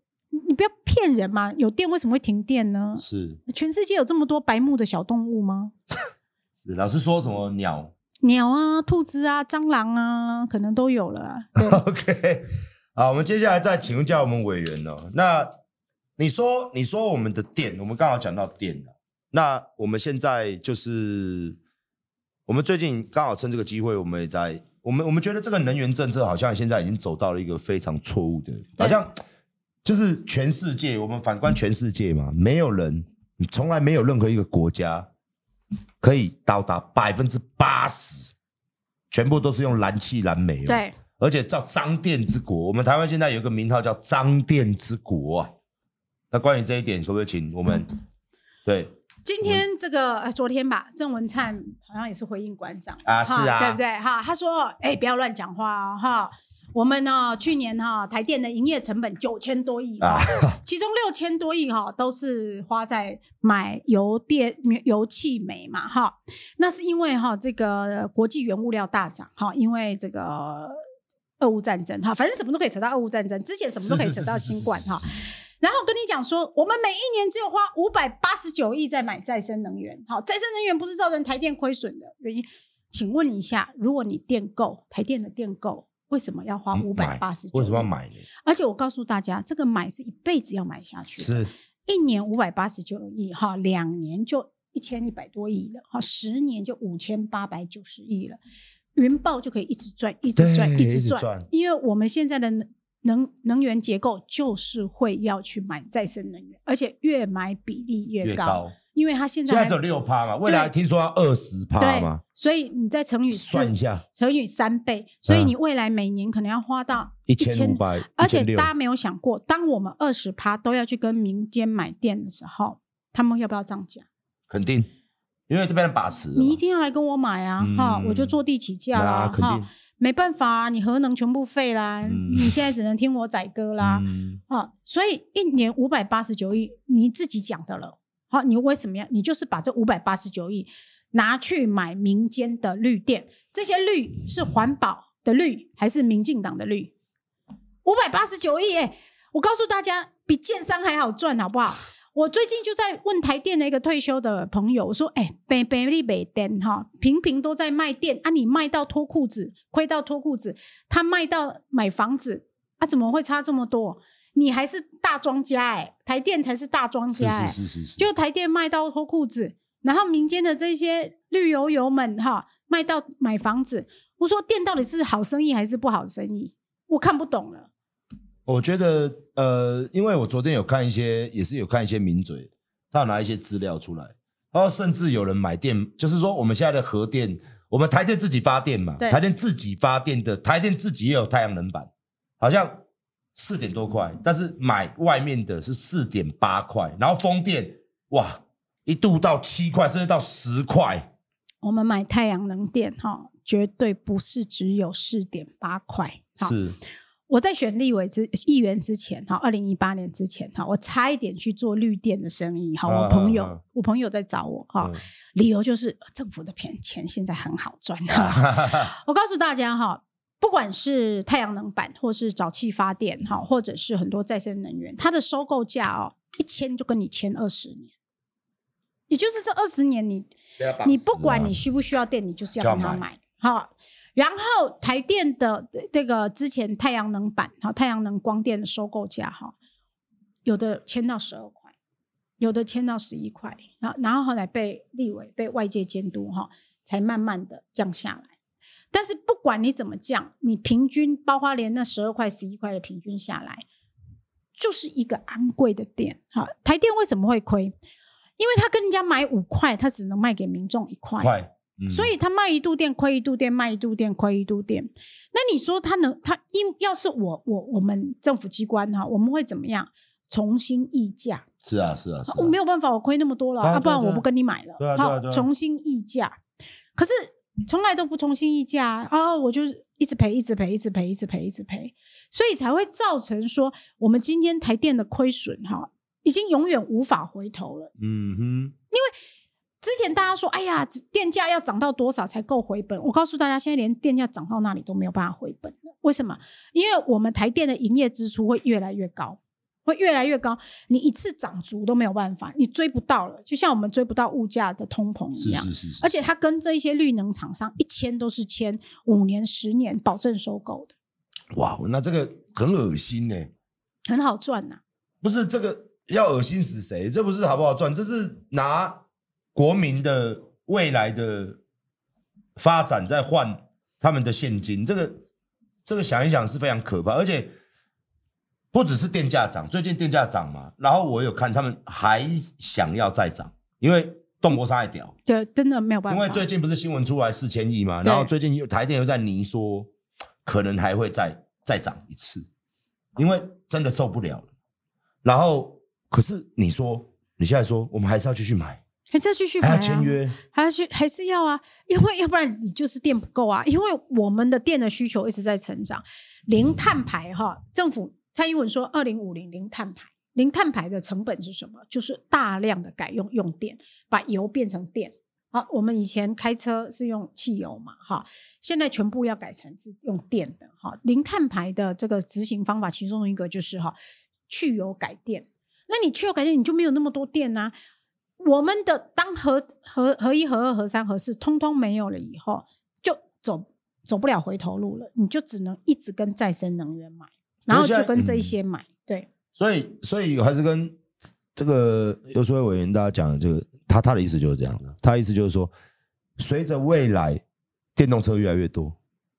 你不要骗人嘛！有电为什么会停电呢？是全世界有这么多白目的小动物吗？*laughs* 是老师说什么鸟？鸟啊，兔子啊，蟑螂啊，可能都有了。*laughs* OK，好，我们接下来再请问一下我们委员哦。那你说，你说我们的电，我们刚好讲到电了。那我们现在就是，我们最近刚好趁这个机会，我们也在，我们我们觉得这个能源政策好像现在已经走到了一个非常错误的，好像就是全世界，我们反观全世界嘛，没有人，从来没有任何一个国家。可以到达百分之八十，全部都是用燃气燃煤。对，而且叫脏电之国，我们台湾现在有一个名号叫脏电之国啊。那关于这一点，可不可以请我们？嗯、*laughs* 对，今天这个呃，昨天吧，郑文灿好像也是回应馆长啊，是啊，对不对？哈，他说，哎、欸，不要乱讲话哦，哈。我们呢，去年哈台电的营业成本九千多亿啊，*laughs* 其中六千多亿哈都是花在买油电、油气、煤嘛哈。那是因为哈这个国际原物料大涨哈，因为这个俄乌战争哈，反正什么都可以扯到俄乌战争，之前什么都可以扯到新冠哈。然后跟你讲说，我们每一年只有花五百八十九亿在买再生能源，好，再生能源不是造成台电亏损的原因。请问一下，如果你电购，台电的电购？为什么要花五百八十九？为什么要买呢？而且我告诉大家，这个买是一辈子要买下去，是一年五百八十九亿哈，两年就一千一百多亿了哈，十年就五千八百九十亿了，云豹就可以一直赚，一直赚，一直赚，因为我们现在的能能源结构就是会要去买再生能源，而且越买比例越高。越高因为它现在现在只有六趴嘛，未来听说要二十趴嘛，所以你再乘以算一下，乘以三倍，所以你未来每年可能要花到一千五百，而且大家没有想过，当我们二十趴都要去跟民间买电的时候，他们要不要涨价？肯定，因为这边的把持，你一定要来跟我买啊！哈、嗯，我就坐地起价啦！哈、嗯，没办法啊，你核能全部废啦、嗯，你现在只能听我宰割啦！啊、嗯，所以一年五百八十九亿，你自己讲的了。好，你为什么要？你就是把这五百八十九亿拿去买民间的绿电，这些绿是环保的绿还是民进党的绿？五百八十九亿，哎，我告诉大家，比建商还好赚，好不好？我最近就在问台电的一个退休的朋友，我说：“哎，北北利北电哈，平平都在卖电啊，你卖到脱裤子，亏到脱裤子，他卖到买房子，啊，怎么会差这么多？”你还是大庄家哎、欸，台电才是大庄家哎、是是是是，就台电卖到脱裤子，然后民间的这些绿油油们哈卖到买房子，我说电到底是好生意还是不好生意？我看不懂了。我觉得呃，因为我昨天有看一些，也是有看一些名嘴，他有拿一些资料出来，然后甚至有人买电，就是说我们现在的核电，我们台电自己发电嘛，台电自己发电的，台电自己也有太阳能板，好像。四点多块，但是买外面的是四点八块，然后风电哇，一度到七块，甚至到十块。我们买太阳能电哈，绝对不是只有四点八块。是我在选立委之议员之前哈，二零一八年之前哈，我差一点去做绿电的生意哈。我朋友、啊啊啊，我朋友在找我哈、嗯，理由就是政府的钱钱现在很好赚。*laughs* 我告诉大家哈。不管是太阳能板，或是沼气发电，哈，或者是很多再生能源，它的收购价哦，一签就跟你签二十年，也就是这二十年你，你你不管你需不需要电，你就是要跟他买。好，然后台电的这个之前太阳能板，哈，太阳能光电的收购价，哈，有的签到十二块，有的签到十一块，然后然后后来被立委被外界监督，哈，才慢慢的降下来。但是不管你怎么降，你平均包括连那十二块、十一块的平均下来，就是一个昂贵的电。哈，台电为什么会亏？因为他跟人家买五块，他只能卖给民众一块，嗯、所以他卖一度电亏一度电，卖一度电亏一度电。那你说他能？他因要是我我我们政府机关哈，我们会怎么样？重新议价？是啊是啊，是啊，我没有办法，我亏那么多了，啊，不然我不跟你买了。好，重新议价，可是。从来都不重新议价啊！我就一直赔，一直赔，一直赔，一直赔，一直赔，所以才会造成说我们今天台电的亏损哈，已经永远无法回头了。嗯哼，因为之前大家说，哎呀，电价要涨到多少才够回本？我告诉大家，现在连电价涨到那里都没有办法回本了。为什么？因为我们台电的营业支出会越来越高。会越来越高，你一次涨足都没有办法，你追不到了，就像我们追不到物价的通膨一样。是是是是。而且它跟这些绿能厂商一签都是签五年、十年保证收购的。哇，那这个很恶心呢。很好赚呐、啊。不是这个要恶心死谁？这不是好不好赚？这是拿国民的未来的发展在换他们的现金。这个这个想一想是非常可怕，而且。不只是电价涨，最近电价涨嘛，然后我有看他们还想要再涨，因为动不上一屌，对，真的没有办法。因为最近不是新闻出来四千亿嘛，然后最近又台电又在泥说，可能还会再再涨一次，因为真的受不了了。然后，可是你说你现在说，我们还是要继续买，还是要继续买、啊，还要签约，还要去，还是要啊，因为要不然你就是电不够啊，因为我们的电的需求一直在成长，零碳排哈，政府。蔡英文说：“二零五零零碳排，零碳排的成本是什么？就是大量的改用用电，把油变成电。好，我们以前开车是用汽油嘛，哈，现在全部要改成是用电的。哈，零碳排的这个执行方法，其中一个就是哈，去油改电。那你去油改电，你就没有那么多电呐。我们的当合合合一、合二、合三、合四通通没有了以后，就走走不了回头路了，你就只能一直跟再生能源买。”然后就跟这一些买，嗯、对，所以所以还是跟这个游淑慧委员大家讲的这个，他他的意思就是这样的，他的意思就是说，随着未来电动车越来越多，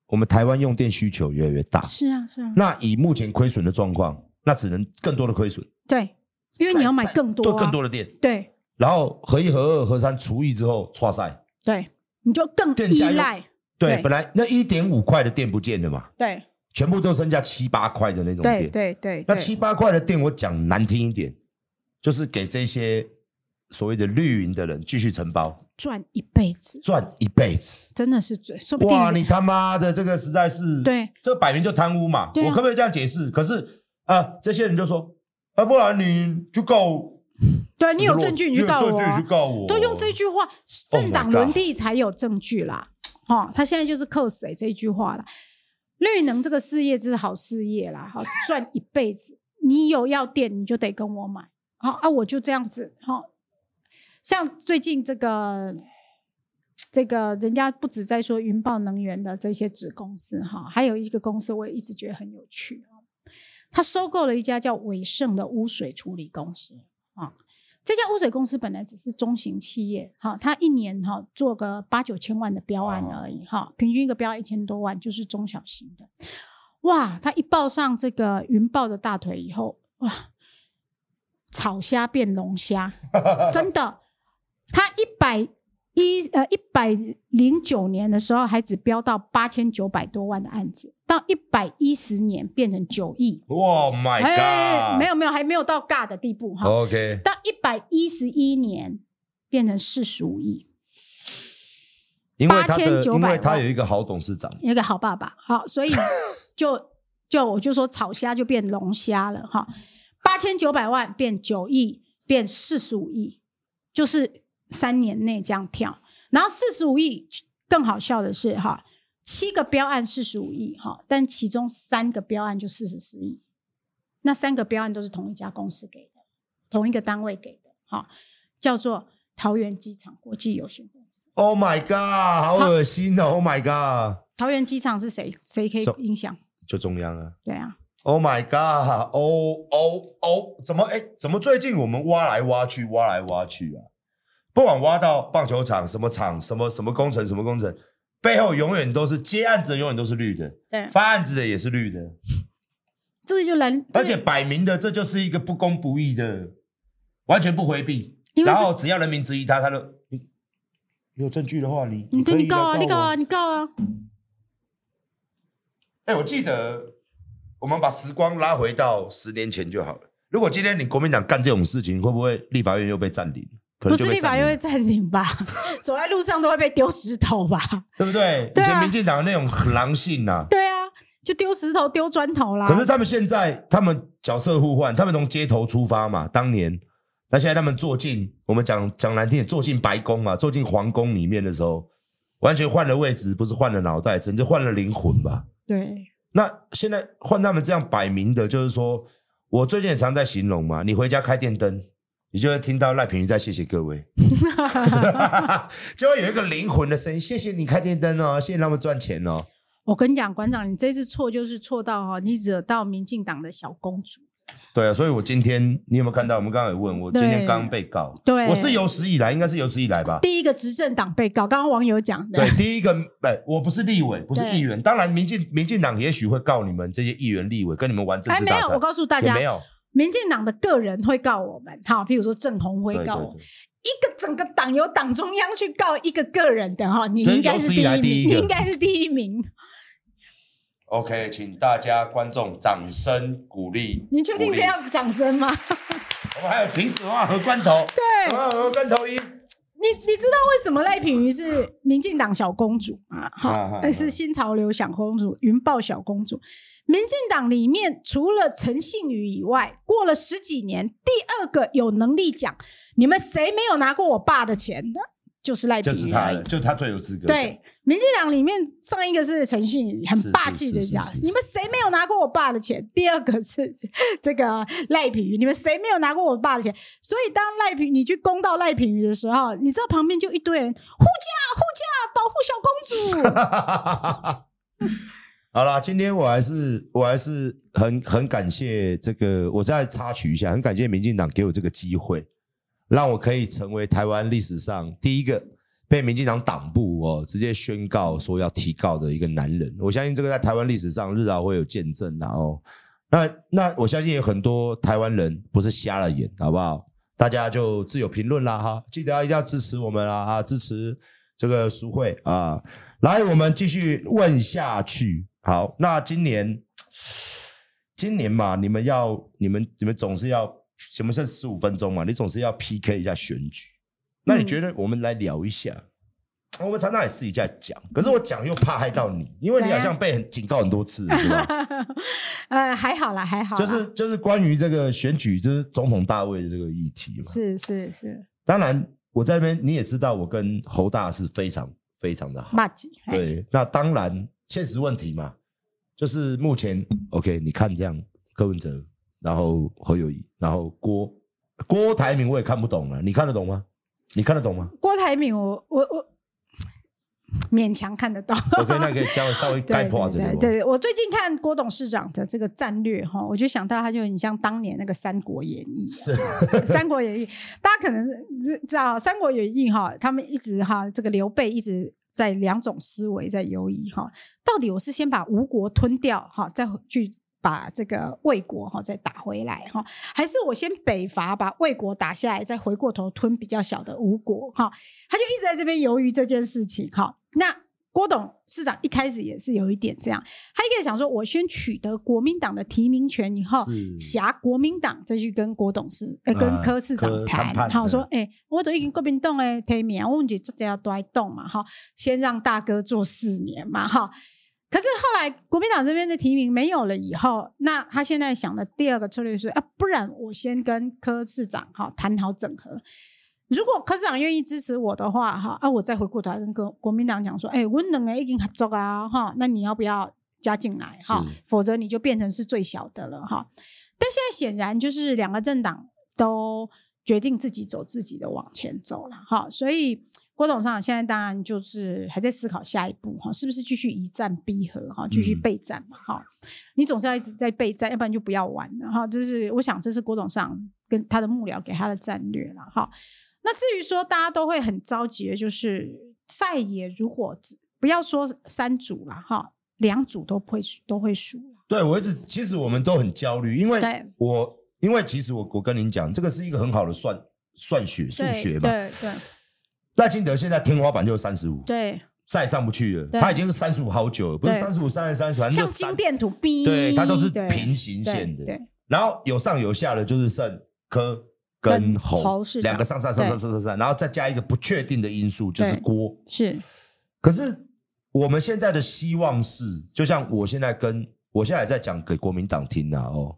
我们台湾用电需求越来越大，是啊是啊，那以目前亏损的状况，那只能更多的亏损，对，因为你要买更多、啊，更多的电，对，然后合一、合二、合三除以之后，剉赛，对，你就更依赖，对，本来那一点五块的电不见了嘛，对。全部都剩下七八块的那种电，对对对。那七八块的电，我讲难听一点，就是给这些所谓的绿营的人继续承包，赚一辈子，赚一辈子，真的是最说不定。哇，你他妈的这个实在是，对，这摆明就贪污嘛。我可不可以这样解释？可是啊，这些人就说啊，不然你就告，对你有证据你就告我，你就告我，都用这句话，政党轮替才有证据啦。哦，他现在就是扣死这一句话了。绿能这个事业是好事业啦，好赚一辈子。你有要电，你就得跟我买。好啊，我就这样子。好，像最近这个这个人家不止在说云豹能源的这些子公司哈，还有一个公司我也一直觉得很有趣。他收购了一家叫伟盛的污水处理公司啊。这家污水公司本来只是中型企业，哈，它一年哈做个八九千万的标案而已，哈，平均一个标案一千多万，就是中小型的。哇，它一抱上这个云豹的大腿以后，哇，草虾变龙虾，*laughs* 真的，它一百。一呃一百零九年的时候，还只标到八千九百多万的案子，到一百一十年变成九亿。哇，My God！没有没有，还没有到尬的地步哈。OK。到一百一十一年变成四十五亿。八千九百，因为他有一个好董事长，有一个好爸爸，好，所以 *laughs* 就就我就说炒虾就变龙虾了哈。八千九百万变九亿，变四十五亿，就是。三年内这样跳，然后四十五亿，更好笑的是哈，七个标案四十五亿哈，但其中三个标案就四十四亿，那三个标案都是同一家公司给的，同一个单位给的哈，叫做桃园机场国际有限公司。Oh my god，好恶心哦！Oh my god，桃园机场是谁？谁可以影响？就中央啊。对啊。Oh my god！哦哦哦，怎么哎？怎么最近我们挖来挖去，挖来挖去啊？不管挖到棒球场、什么场、什么什么工程、什么工程，背后永远都是接案子的，永远都是绿的。对，发案子的也是绿的。*laughs* 这个就蓝，而且摆明的，这就是一个不公不义的，完全不回避。然后只要人民质疑他，他就你，有证据的话，你你对你告啊，你告啊，你告啊。哎，我记得我们把时光拉回到十年前就好了。如果今天你国民党干这种事情，会不会立法院又被占领？不是立法院会占领吧？*laughs* 走在路上都会被丢石头吧？对不对？对啊、以前民进党那种狼性呐、啊。对啊。就丢石头丢砖头啦。可是他们现在，他们角色互换，他们从街头出发嘛。当年，那现在他们坐进我们讲讲难听点，坐进白宫嘛，坐进皇宫里面的时候，完全换了位置，不是换了脑袋，甚至换了灵魂吧？对。那现在换他们这样摆明的，就是说我最近也常在形容嘛，你回家开电灯，你就会听到赖品妤在谢谢各位，*laughs* 就会有一个灵魂的声音，谢谢你开电灯哦，谢谢他们赚钱哦。我跟你讲，馆长，你这次错就是错到哈，你惹到民进党的小公主。对啊，所以我今天你有没有看到？我们刚刚有问我，今天刚被告，对，我是有史以来，应该是有史以来吧，第一个执政党被告。刚刚网友讲的，对，第一个，哎，我不是立委，不是议员。当然，民进民进党也许会告你们这些议员、立委，跟你们玩政治大战。没有，我告诉大家，没有，民进党的个人会告我们。好，譬如说郑鸿辉告我们。一个整个党由党中央去告一个个人的哈，你应该是第一名，你应该是第一名。OK，请大家观众掌声鼓励。你确定这样掌声吗？*laughs* 我们还有停止啊，和关头。对，和关头音。你你知道为什么赖品妤是民进党小公主啊？哈，是新潮流小公主，云豹小公主。民进党里面除了陈信宇以外，过了十几年，第二个有能力讲，你们谁没有拿过我爸的钱的？就是赖品妤，就是他，就他最有资格。对，民进党里面上一个是陈信宇，很霸气的讲，你们谁没有拿过我爸的钱？第二个是这个赖品妤，你们谁没有拿过我爸的钱？所以当赖品你去公道赖品妤的时候，你知道旁边就一堆人护驾护驾，保护小公主。*laughs* 好了，今天我还是我还是很很感谢这个，我再插曲一下，很感谢民进党给我这个机会。让我可以成为台湾历史上第一个被民进党党部哦直接宣告说要提告的一个男人。我相信这个在台湾历史上日后会有见证的哦。那那我相信有很多台湾人不是瞎了眼，好不好？大家就自有评论啦哈。记得要一定要支持我们啊哈，支持这个苏慧啊。来，我们继续问下去。好，那今年今年嘛，你们要你们你们总是要。什么剩十五分钟嘛？你总是要 PK 一下选举，那你觉得我们来聊一下？嗯、我们常常也私底下讲，可是我讲又怕害到你，因为你好像被很警告很多次，是吧？*laughs* 呃，还好啦，还好啦。就是就是关于这个选举，就是总统大位的这个议题嘛。是是是。当然，我在那边你也知道，我跟侯大是非常非常的好。对，那当然现实问题嘛，就是目前 OK，你看这样，柯文哲。然后侯友谊，然后郭郭台铭我也看不懂了，你看得懂吗？你看得懂吗？郭台铭我我我勉强看得到。OK，那可以稍微稍微 *laughs* 概括这个。对，对，对，我最近看郭董事长的这个战略哈，我就想到他就很像当年那个《三国演义》。是《*laughs* 三国演义》，大家可能是知道《三国演义》哈，他们一直哈这个刘备一直在两种思维在游移哈，到底我是先把吴国吞掉哈，再去。把这个魏国哈再打回来哈，还是我先北伐把魏国打下来，再回过头吞比较小的吴国哈？他就一直在这边犹豫这件事情哈。那郭董事长一开始也是有一点这样，他一开始想说，我先取得国民党的提名权以后，挟国民党再去跟郭董事呃跟柯市长谈。好，我说哎、欸，我都已经国民党诶提名，我们就这要都来动嘛哈，先让大哥做四年嘛哈。可是后来国民党这边的提名没有了以后，那他现在想的第二个策略是啊，不然我先跟柯市长哈谈好整合。如果科市长愿意支持我的话哈，啊，我再回过头来跟国国民党讲说，哎、欸，我们两个已经合作啊哈，那你要不要加进来哈？否则你就变成是最小的了哈。但现在显然就是两个政党都决定自己走自己的往前走了。哈，所以郭董事长现在当然就是还在思考下一步哈，是不是继续一战逼和哈，继续备战嘛哈？嗯、你总是要一直在备战，要不然就不要玩了哈。这是我想，这是郭董事长跟他的幕僚给他的战略了哈。那至于说大家都会很着急的，就是赛野如果不要说三组了哈，两组都会都会输。对，我一直其实我们都很焦虑，因为我因为其实我我跟您讲，这个是一个很好的算算学数学嘛。对对。赖清德现在天花板就是三十五，对，再也上不去了。他已经是三十五好久了，不是三十五、三十三、三十，像心电图 B，对，它都是平行线的。然后有上有下的，就是剩柯跟侯两个上上上上上上上，然后再加一个不确定的因素，就是郭。是。可是我们现在的希望是，就像我现在跟我现在也在讲给国民党听啊，哦，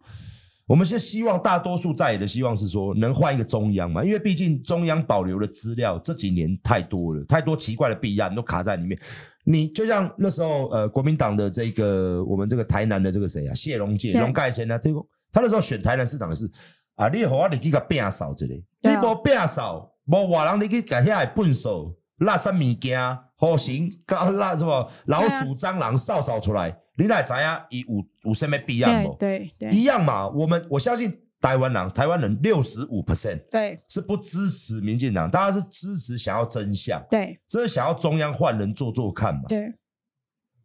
我们是希望大多数在野的希望是说能换一个中央嘛，因为毕竟中央保留的资料这几年太多了，太多奇怪的弊案都卡在里面。你就像那时候呃，国民党的这个我们这个台南的这个谁啊，谢龙介、龙盖先啊，他他那时候选台南市长的是啊，你互我入去甲摒扫一下，你无摒扫，无外人你去改下来笨手。那什物件，好行，搞那什么老鼠、蟑螂扫扫出来，你来知影伊有有什么必要无？对对，一样嘛。我们我相信台湾人，台湾人六十五 percent 对是不支持民进党，大家是支持想要真相，对，只是想要中央换人做做看嘛。对。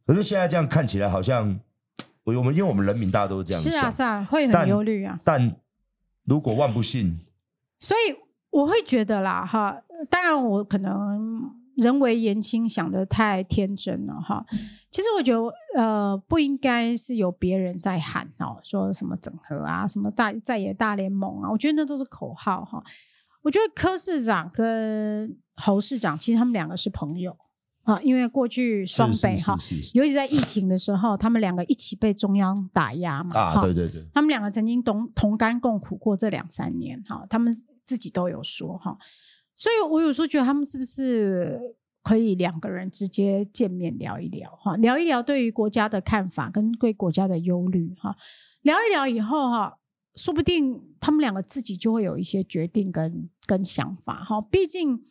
可是现在这样看起来，好像我们因为我们人民大家都是这样想，是啊是啊，会很忧虑啊。但如果万不幸，所以我会觉得啦，哈。当然，我可能人为言轻，想的太天真了哈。其实我觉得，呃，不应该是有别人在喊哦，说什么整合啊，什么大在野大联盟啊，我觉得那都是口号哈。我觉得柯市长跟侯市长，其实他们两个是朋友啊，因为过去双北哈，尤其在疫情的时候，他们两个一起被中央打压嘛。啊，对对对，他们两个曾经同同甘共苦过这两三年哈，他们自己都有说哈。所以，我有时候觉得他们是不是可以两个人直接见面聊一聊哈，聊一聊对于国家的看法跟对国家的忧虑哈，聊一聊以后哈，说不定他们两个自己就会有一些决定跟跟想法哈。毕竟，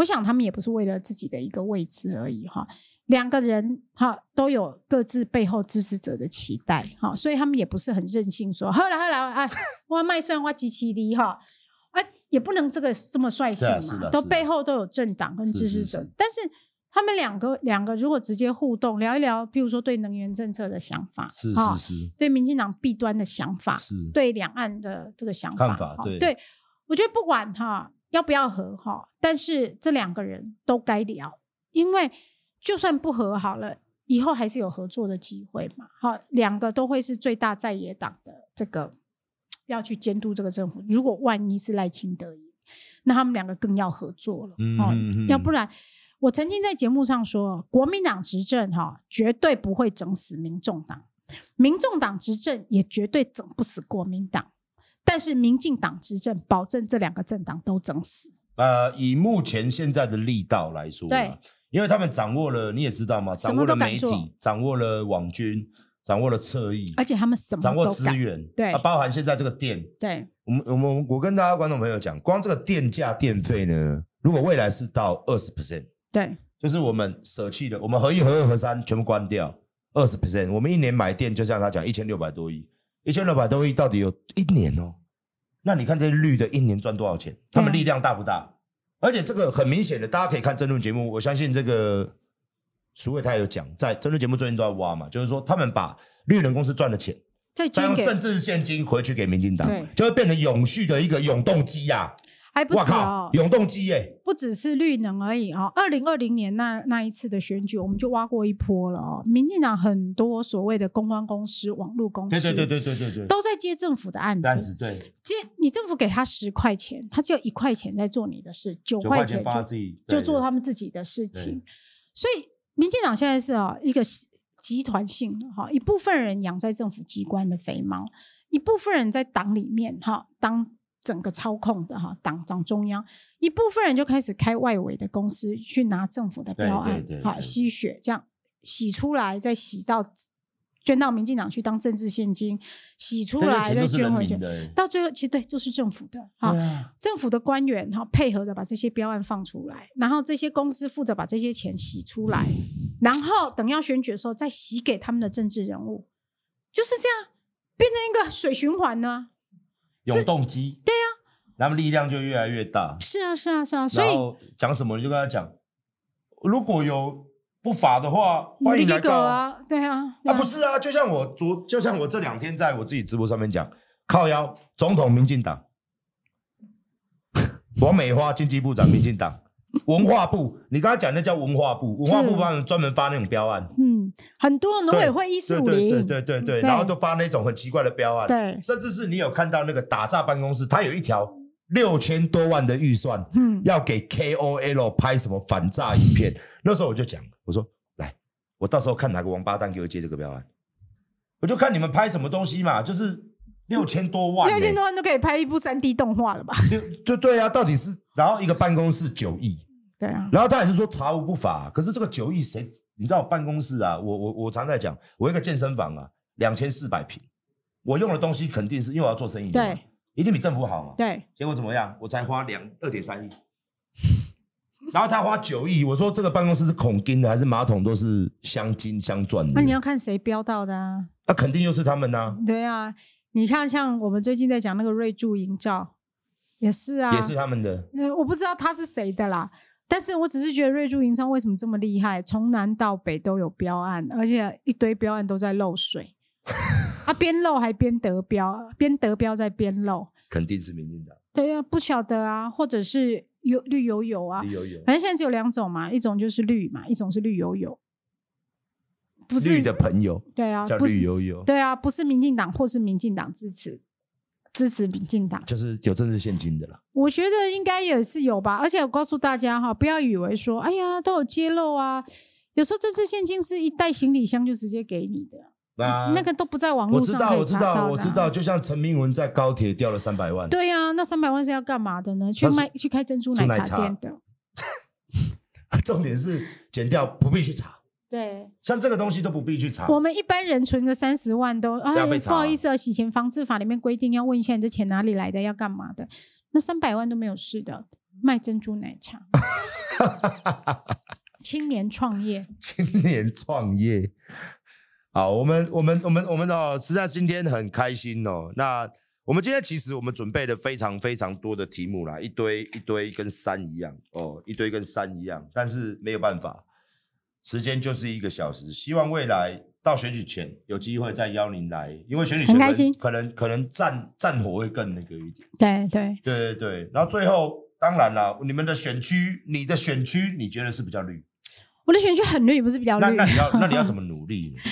我想他们也不是为了自己的一个位置而已哈。两个人哈都有各自背后支持者的期待哈，所以他们也不是很任性说，好来好来啊，我卖蒜我机器的哈。啊也不能这个这么率性嘛，都背后都有政党跟支持者。但是他们两个两个如果直接互动聊一聊，譬如说对能源政策的想法，是是是，对民进党弊端的想法，是对两岸的这个想法，法对，对，我觉得不管哈要不要和哈，但是这两个人都该聊，因为就算不和好了，以后还是有合作的机会嘛。好，两个都会是最大在野党的这个。要去监督这个政府，如果万一是赖清德赢，那他们两个更要合作了。嗯，嗯，嗯，要不然，我曾经在节目上说，国民党执政哈，绝对不会整死民众党，民众党执政也绝对整不死国民党，但是民进党执政，保证这两个政党都整死。呃，以目前现在的力道来说，对，因为他们掌握了，你也知道嘛？掌握了媒体，掌握了网军。掌握了侧翼，而且他们什么掌握资源，对，啊包含现在这个电，对，我们我们我跟大家观众朋友讲，光这个电价电费呢，如果未来是到二十 percent，对，就是我们舍弃的，我们合一、合二、合三全部关掉，二十 percent，我们一年买电就像他讲一千六百多亿，一千六百多亿到底有一年哦，那你看这些绿的，一年赚多少钱？他们力量大不大？而且这个很明显的，大家可以看争论节目，我相信这个。苏伟他有讲，在争论节目最近都在挖嘛，就是说他们把绿能公司赚的钱，再用政治现金回去给民进党，就会变成永续的一个永动机呀、啊，还不止哦，永动机耶，不只是绿能而已哦。二零二零年那那一次的选举，我们就挖过一波了哦。民进党很多所谓的公关公司、网络公司，对对对对对对对，都在接政府的案子，案子对，接你政府给他十块钱，他只有一块钱在做你的事，九块钱就就做他们自己的事情，所以。民进党现在是啊一个集团性的哈，一部分人养在政府机关的肥猫，一部分人在党里面哈当整个操控的哈党党中央，一部分人就开始开外围的公司去拿政府的标案，好吸血，这样洗出来再洗到捐到民进党去当政治献金，洗出来再捐回去，到最后其实对，就是政府的哈，啊、政府的官员哈配合着把这些标案放出来，然后这些公司负责把这些钱洗出来，然后等要选举的时候再洗给他们的政治人物，就是这样变成一个水循环呢，永动机，对呀、啊，他们力量就越来越大，是啊是啊是啊，所以讲什么你就跟他讲，如果有。不法的话，欢迎来告啊！对啊，啊不是啊，就像我昨，就像我这两天在我自己直播上面讲，靠腰总统民进党，*laughs* 王美花经济部长民进党，文化部，你刚才讲那叫文化部，文化部帮人专门发那种标案，嗯，很多农委会一四五零，对对对对，然后都发那种很奇怪的标案，对，甚至是你有看到那个打诈办公室，他有一条六千多万的预算，嗯，要给 KOL 拍什么反诈影片，那时候我就讲。我说来，我到时候看哪个王八蛋给我接这个标案，我就看你们拍什么东西嘛，就是六千多万，欸，六千多万都可以拍一部三 D 动画了吧？就就对啊，到底是然后一个办公室九亿，对啊，然后他也是说查无不法，可是这个九亿谁？你知道我办公室啊，我我我常在讲，我一个健身房啊，两千四百平，我用的东西肯定是因为我要做生意，对，一定比政府好嘛，对，结果怎么样？我才花两二点三亿。然后他花九亿，我说这个办公室是孔金的还是马桶都是镶金镶钻的？那你要看谁标到的啊？那、啊、肯定又是他们呐、啊。对啊，你看像我们最近在讲那个瑞筑营造，也是啊，也是他们的。我不知道他是谁的啦，但是我只是觉得瑞筑营造为什么这么厉害，从南到北都有标案，而且一堆标案都在漏水，*laughs* 啊，边漏还边得标，边得标在边漏，肯定是民进党。对啊，不晓得啊，或者是。有绿油油啊，绿油油，反正现在只有两种嘛，一种就是绿嘛，一种是绿油油，不是绿的朋友，对啊，叫绿油油，对啊，不是民进党或是民进党支持支持民进党，就是有政治现金的啦。我觉得应该也是有吧，而且我告诉大家哈，不要以为说，哎呀，都有揭露啊，有时候政治现金是一袋行李箱就直接给你的。啊那个都不在网络上。我知道，我知道，我知道。就像陈明文在高铁掉了三百万。对呀、啊，那三百万是要干嘛的呢？去卖、去开珍珠奶茶店的。*laughs* 重点是减掉，不必去查。对，像这个东西都不必去查。我们一般人存个三十万都哎，不好意思啊，洗钱防治法里面规定要问一下你这钱哪里来的，要干嘛的？那三百万都没有事的，卖珍珠奶茶。*laughs* 青年创业，青年创业。好，我们我们我们我们哦，实在今天很开心哦。那我们今天其实我们准备了非常非常多的题目啦，一堆一堆跟山一样哦，一堆跟山一样。但是没有办法，时间就是一个小时。希望未来到选举前有机会再邀您来，因为选举前很开心，可能可能战战火会更那个一点。对对对对对。然后最后，当然了，你们的选区，你的选区，你觉得是比较绿？我的选区很绿，不是比较绿。那那你要那你要 *laughs* 怎么努力呢？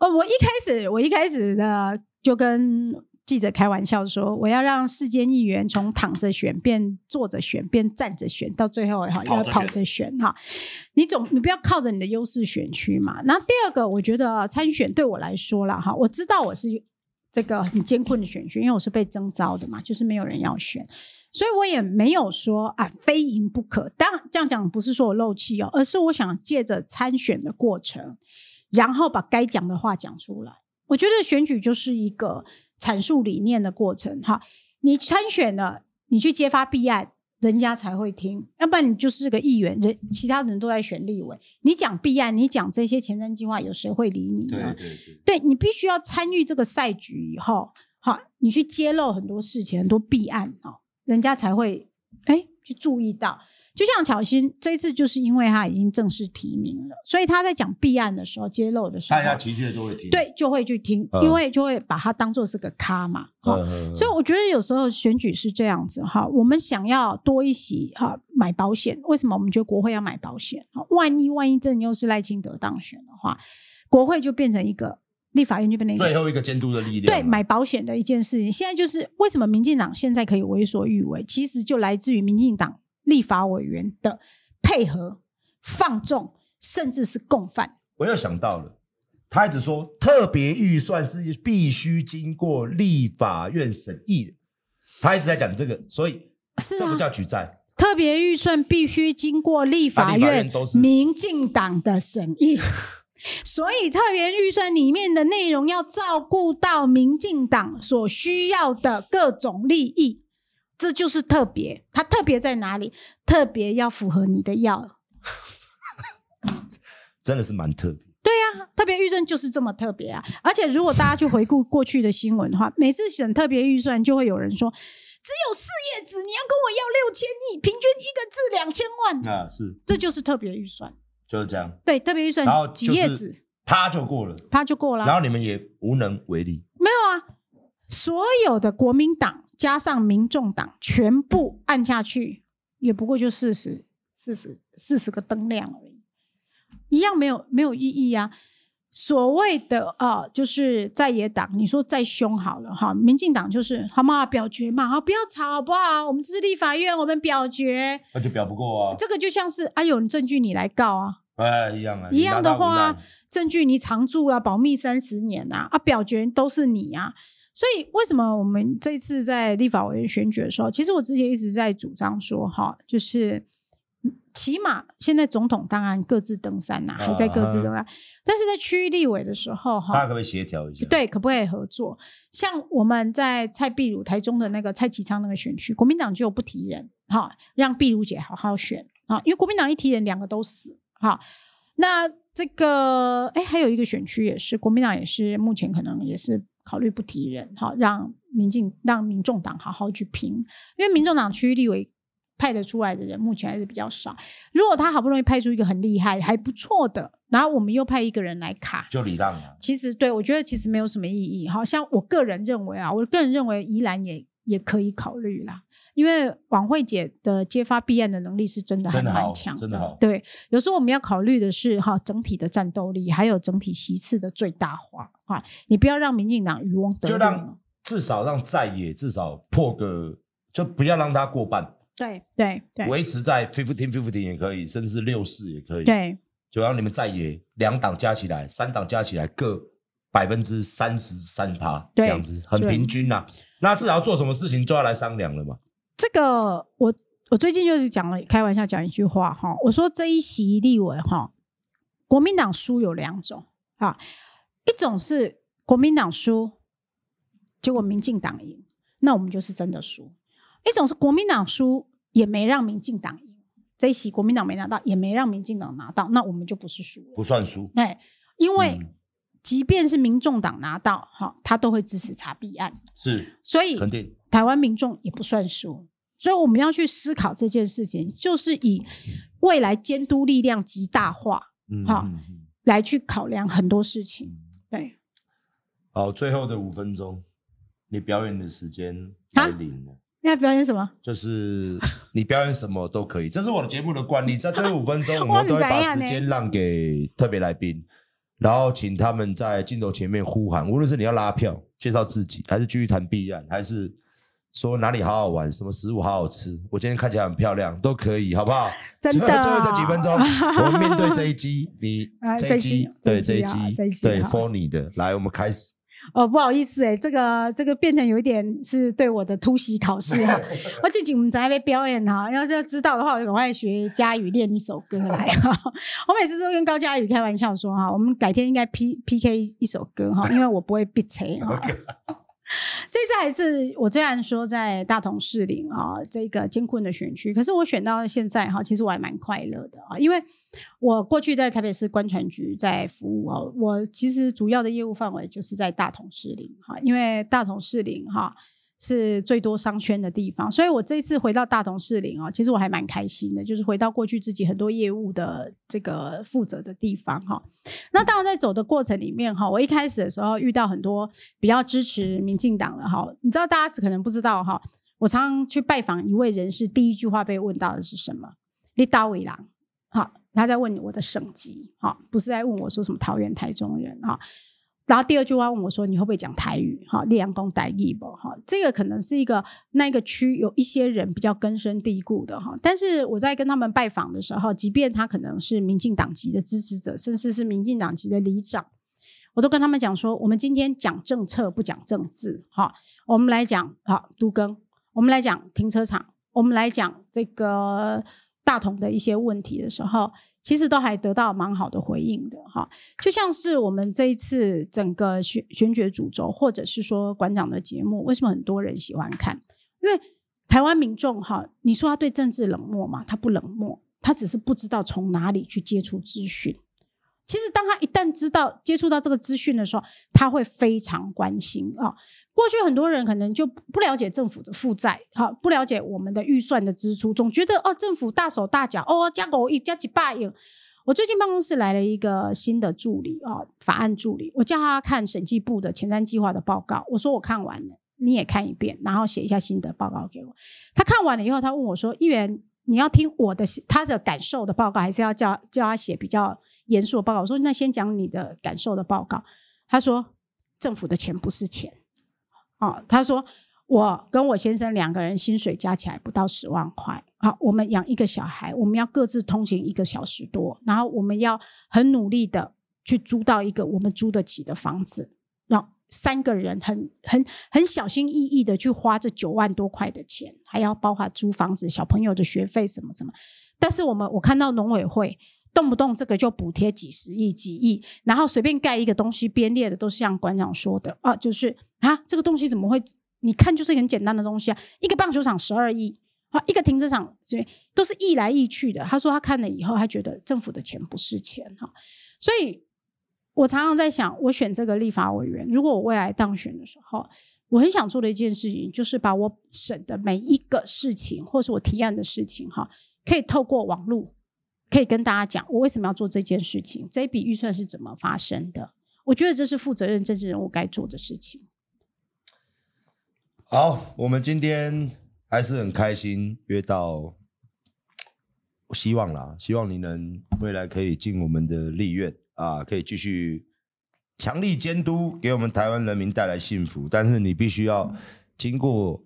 哦，我一开始我一开始的就跟记者开玩笑说，我要让世间议员从躺着选变坐着选变站着选，到最后哈要跑着选哈。你总你不要靠着你的优势选区嘛。然后第二个，我觉得参选对我来说了哈，我知道我是这个很艰困的选区，因为我是被征召的嘛，就是没有人要选，所以我也没有说啊非赢不可。当然这样讲不是说我漏气哦，而是我想借着参选的过程。然后把该讲的话讲出来，我觉得选举就是一个阐述理念的过程。哈，你参选了，你去揭发弊案，人家才会听；要不然你就是个议员，人其他人都在选立委，你讲弊案，你讲这些前瞻计划，有谁会理你呢？对对对，对，你必须要参与这个赛局以后，好，你去揭露很多事情，很多弊案，哦，人家才会哎去注意到。就像巧芯这一次，就是因为他已经正式提名了，所以他在讲弊案的时候、揭露的时候，大家的确都会听，对，就会去听，嗯、因为就会把他当做是个咖嘛。所以我觉得有时候选举是这样子哈，我们想要多一席哈买保险，为什么我们觉得国会要买保险？万一万一真的又是赖清德当选的话，国会就变成一个立法院就变成一个最后一个监督的力量。对，买保险的一件事情，现在就是为什么民进党现在可以为所欲为，其实就来自于民进党。立法委员的配合、放纵，甚至是共犯。我又想到了，他一直说特别预算是必须经过立法院审议的，他一直在讲这个，所以这不叫举债。特别预算必须经过立法院、民进党的审议。*laughs* 所以特别预算里面的内容要照顾到民进党所需要的各种利益，这就是特别。它特别在哪里？特别要符合你的要，真的是蛮特别。对呀、啊，特别预算就是这么特别啊！而且如果大家去回顾过去的新闻的话，每次审特别预算，就会有人说，只有四页纸，你要跟我要六千亿，平均一个字两千万啊！是，这就是特别预算，就是这样。对，特别预算几页纸，啪就过了，啪就过了。然后你们也无能为力。没有啊，所有的国民党加上民众党全部按下去，也不过就四十、四十、四十个灯亮而已。一样没有没有意义啊！所谓的啊、呃，就是在野党，你说再凶好了哈，民进党就是好嘛，表决嘛，好不要吵好不好？我们这是立法院，我们表决，那就表不过啊。这个就像是啊，有证据你来告啊，哎，一样啊，一样的话，证据你藏住啊，保密三十年啊，啊，表决都是你啊。所以为什么我们这次在立法委员选举的时候，其实我之前一直在主张说哈，就是。起码现在总统当然各自登山呐、啊，还在各自登山。啊、但是在区域立委的时候，哈，大家可不可以协调一下？对，可不可以合作？像我们在蔡壁如台中的那个蔡其昌那个选区，国民党就不提人，哈，让壁如姐好好选啊，因为国民党一提人，两个都死，哈。那这个，哎，还有一个选区也是国民党也是目前可能也是考虑不提人，好，让民进让民众党好好去评，因为民众党区域立委。派得出来的人目前还是比较少。如果他好不容易派出一个很厉害、还不错的，然后我们又派一个人来卡，就李让了。其实对我觉得其实没有什么意义。好像我个人认为啊，我个人认为宜兰也也可以考虑啦，因为王慧姐的揭发弊案的能力是真的还蛮强的，真的好。对，有时候我们要考虑的是哈整体的战斗力，还有整体席次的最大化哈。你不要让民进党渔翁得利，就让至少让在野至少破个，就不要让他过半。对对对，维持在 fifteen fifteen 也可以，甚至是六四也可以。对，就让你们在野两党加起来，三党加起来各百分之三十三趴，这样子很平均呐、啊。那至少要做什么事情，就要来商量了嘛。这个我我最近就是讲了，开玩笑讲一句话哈，我说这一席立委哈，国民党输有两种啊，一种是国民党输，结果民进党赢，那我们就是真的输。一种是国民党输也没让民进党赢，这一席国民党没拿到，也没让民进党拿到，那我们就不是输，不算输。对，因为即便是民众党拿到，哈，他都会支持查弊案，是，所以肯定台湾民众也不算输。所以我们要去思考这件事情，就是以未来监督力量极大化，好，来去考量很多事情。对，好，最后的五分钟，你表演的时间来临了。要表演什么？就是你表演什么都可以，这是我的节目的惯例。在最后五分钟，*laughs* 我们都会把时间让给特别来宾，然后请他们在镜头前面呼喊。无论是你要拉票、介绍自己，还是继续谈弊案，还是说哪里好好玩、什么食物好好吃，我今天看起来很漂亮，都可以，好不好？真的。最后这几分钟，*laughs* 我们面对这一集，你这一集，对这一集，对 for 你的，来，我们开始。哦，不好意思哎，这个这个变成有一点是对我的突袭考试哈。*laughs* 我最近我们在那边表演哈，要是要知道的话，我就赶快学佳宇练一首歌来哈。*laughs* 我每次都跟高佳宇开玩笑说哈，我们改天应该 P P K 一首歌哈，因为我不会逼车哈。*laughs* 这次还是我虽然说在大同市林啊，这个艰困的选区，可是我选到现在哈，其实我还蛮快乐的啊，因为我过去在台北市观船局在服务啊，我其实主要的业务范围就是在大同市林哈，因为大同市林哈。是最多商圈的地方，所以我这一次回到大同市林啊，其实我还蛮开心的，就是回到过去自己很多业务的这个负责的地方哈。那当然在走的过程里面哈，我一开始的时候遇到很多比较支持民进党的哈，你知道大家可能不知道哈，我常常去拜访一位人士，第一句话被问到的是什么？你到位郎，好，他在问我的省籍，哈，不是在问我说什么桃园、台中人哈。然后第二句话问我说：“你会不会讲台语？哈，立阳公台语不？哈，这个可能是一个那个区有一些人比较根深蒂固的哈。但是我在跟他们拜访的时候，即便他可能是民进党籍的支持者，甚至是民进党籍的里长，我都跟他们讲说：我们今天讲政策不讲政治，哈。我们来讲哈都更，我们来讲停车场，我们来讲这个大同的一些问题的时候。”其实都还得到蛮好的回应的哈。就像是我们这一次整个选选举主轴，或者是说馆长的节目，为什么很多人喜欢看？因为台湾民众哈，你说他对政治冷漠吗？他不冷漠，他只是不知道从哪里去接触资讯。其实，当他一旦知道接触到这个资讯的时候，他会非常关心啊。过去很多人可能就不了解政府的负债，哈，不了解我们的预算的支出，总觉得哦，政府大手大脚，哦，加狗一加几百亿。我最近办公室来了一个新的助理啊，法案助理，我叫他看审计部的前瞻计划的报告，我说我看完了，你也看一遍，然后写一下新的报告给我。他看完了以后，他问我说：“议员，你要听我的他的感受的报告，还是要叫叫他写比较？”严肃的报告，我说那先讲你的感受的报告。他说政府的钱不是钱，哦，他说我跟我先生两个人薪水加起来不到十万块，好，我们养一个小孩，我们要各自通勤一个小时多，然后我们要很努力的去租到一个我们租得起的房子，让三个人很很很小心翼翼的去花这九万多块的钱，还要包括租房子、小朋友的学费什么什么。但是我们我看到农委会。动不动这个就补贴几十亿、几亿，然后随便盖一个东西，编列的都是像馆长说的啊，就是啊，这个东西怎么会？你看就是很简单的东西啊，一个棒球场十二亿啊，一个停车场对，都是亿来亿去的。他说他看了以后，他觉得政府的钱不是钱哈，所以我常常在想，我选这个立法委员，如果我未来当选的时候，我很想做的一件事情，就是把我省的每一个事情，或是我提案的事情哈，可以透过网络。可以跟大家讲，我为什么要做这件事情？这笔预算是怎么发生的？我觉得这是负责任政治人物该做的事情。好，我们今天还是很开心约到，希望啦，希望你能未来可以进我们的立院啊，可以继续强力监督，给我们台湾人民带来幸福。但是你必须要经过，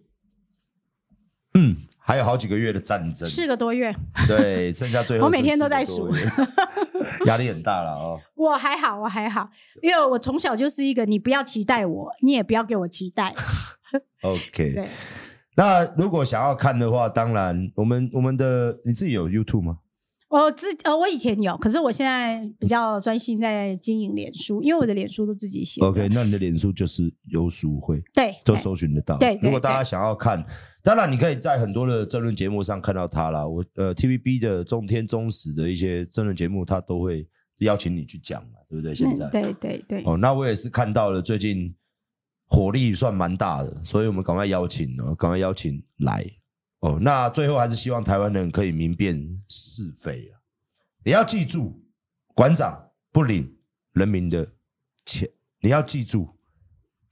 嗯。还有好几个月的战争，四个多月，对，剩下最后，我每天都在数，*laughs* *laughs* 压力很大了哦。我还好，我还好，因为我从小就是一个，你不要期待我，你也不要给我期待。OK，*laughs* 对。那如果想要看的话，当然，我们我们的你自己有 YouTube 吗？我自呃，我以前有，可是我现在比较专心在经营脸书，因为我的脸书都自己写。OK，那你的脸书就是游淑慧，对，都搜寻得到。对，对，如果大家想要看，当然你可以在很多的争论节目上看到他啦。我呃，TVB 的中天中时的一些争论节目，他都会邀请你去讲嘛，对不对？现在，对对对。哦，那我也是看到了，最近火力算蛮大的，所以我们赶快邀请哦，赶快邀请来。哦，那最后还是希望台湾人可以明辨是非啊！你要记住，馆长不领人民的钱。你要记住，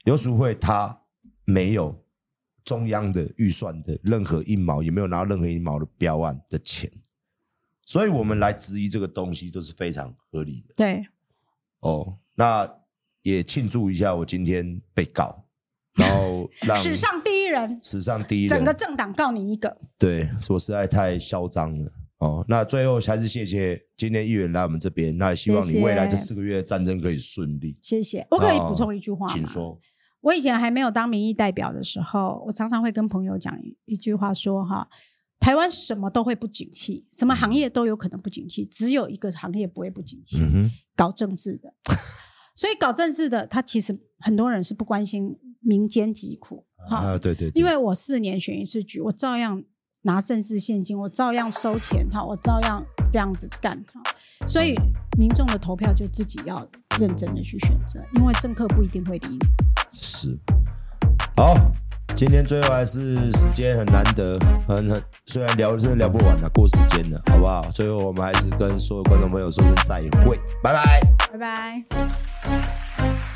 游淑会他没有中央的预算的任何一毛，也没有拿到任何一毛的标案的钱，所以我们来质疑这个东西都是非常合理的。对，哦，那也庆祝一下，我今天被告。然后让 *laughs* 史上第一人，史上第一人，整个政党告你一个。对，说实在太嚣张了哦。那最后还是谢谢今天议员来我们这边，那也希望你未来这四个月的战争可以顺利。谢谢。我可以补充一句话吗？请说。我以前还没有当民意代表的时候，我常常会跟朋友讲一句话说哈，台湾什么都会不景气，什么行业都有可能不景气，只有一个行业不会不景气，嗯，搞政治的。所以搞政治的，他其实很多人是不关心民间疾苦，哈、啊，对对对，因为我四年选一次局，我照样拿政治现金，我照样收钱，哈，我照样这样子干，哈，所以民众的投票就自己要认真的去选择，因为政客不一定会理你。是，好。今天最后还是时间很难得，很很虽然聊真的聊不完了，过时间了，好不好？最后我们还是跟所有观众朋友说声再会，拜拜，拜拜。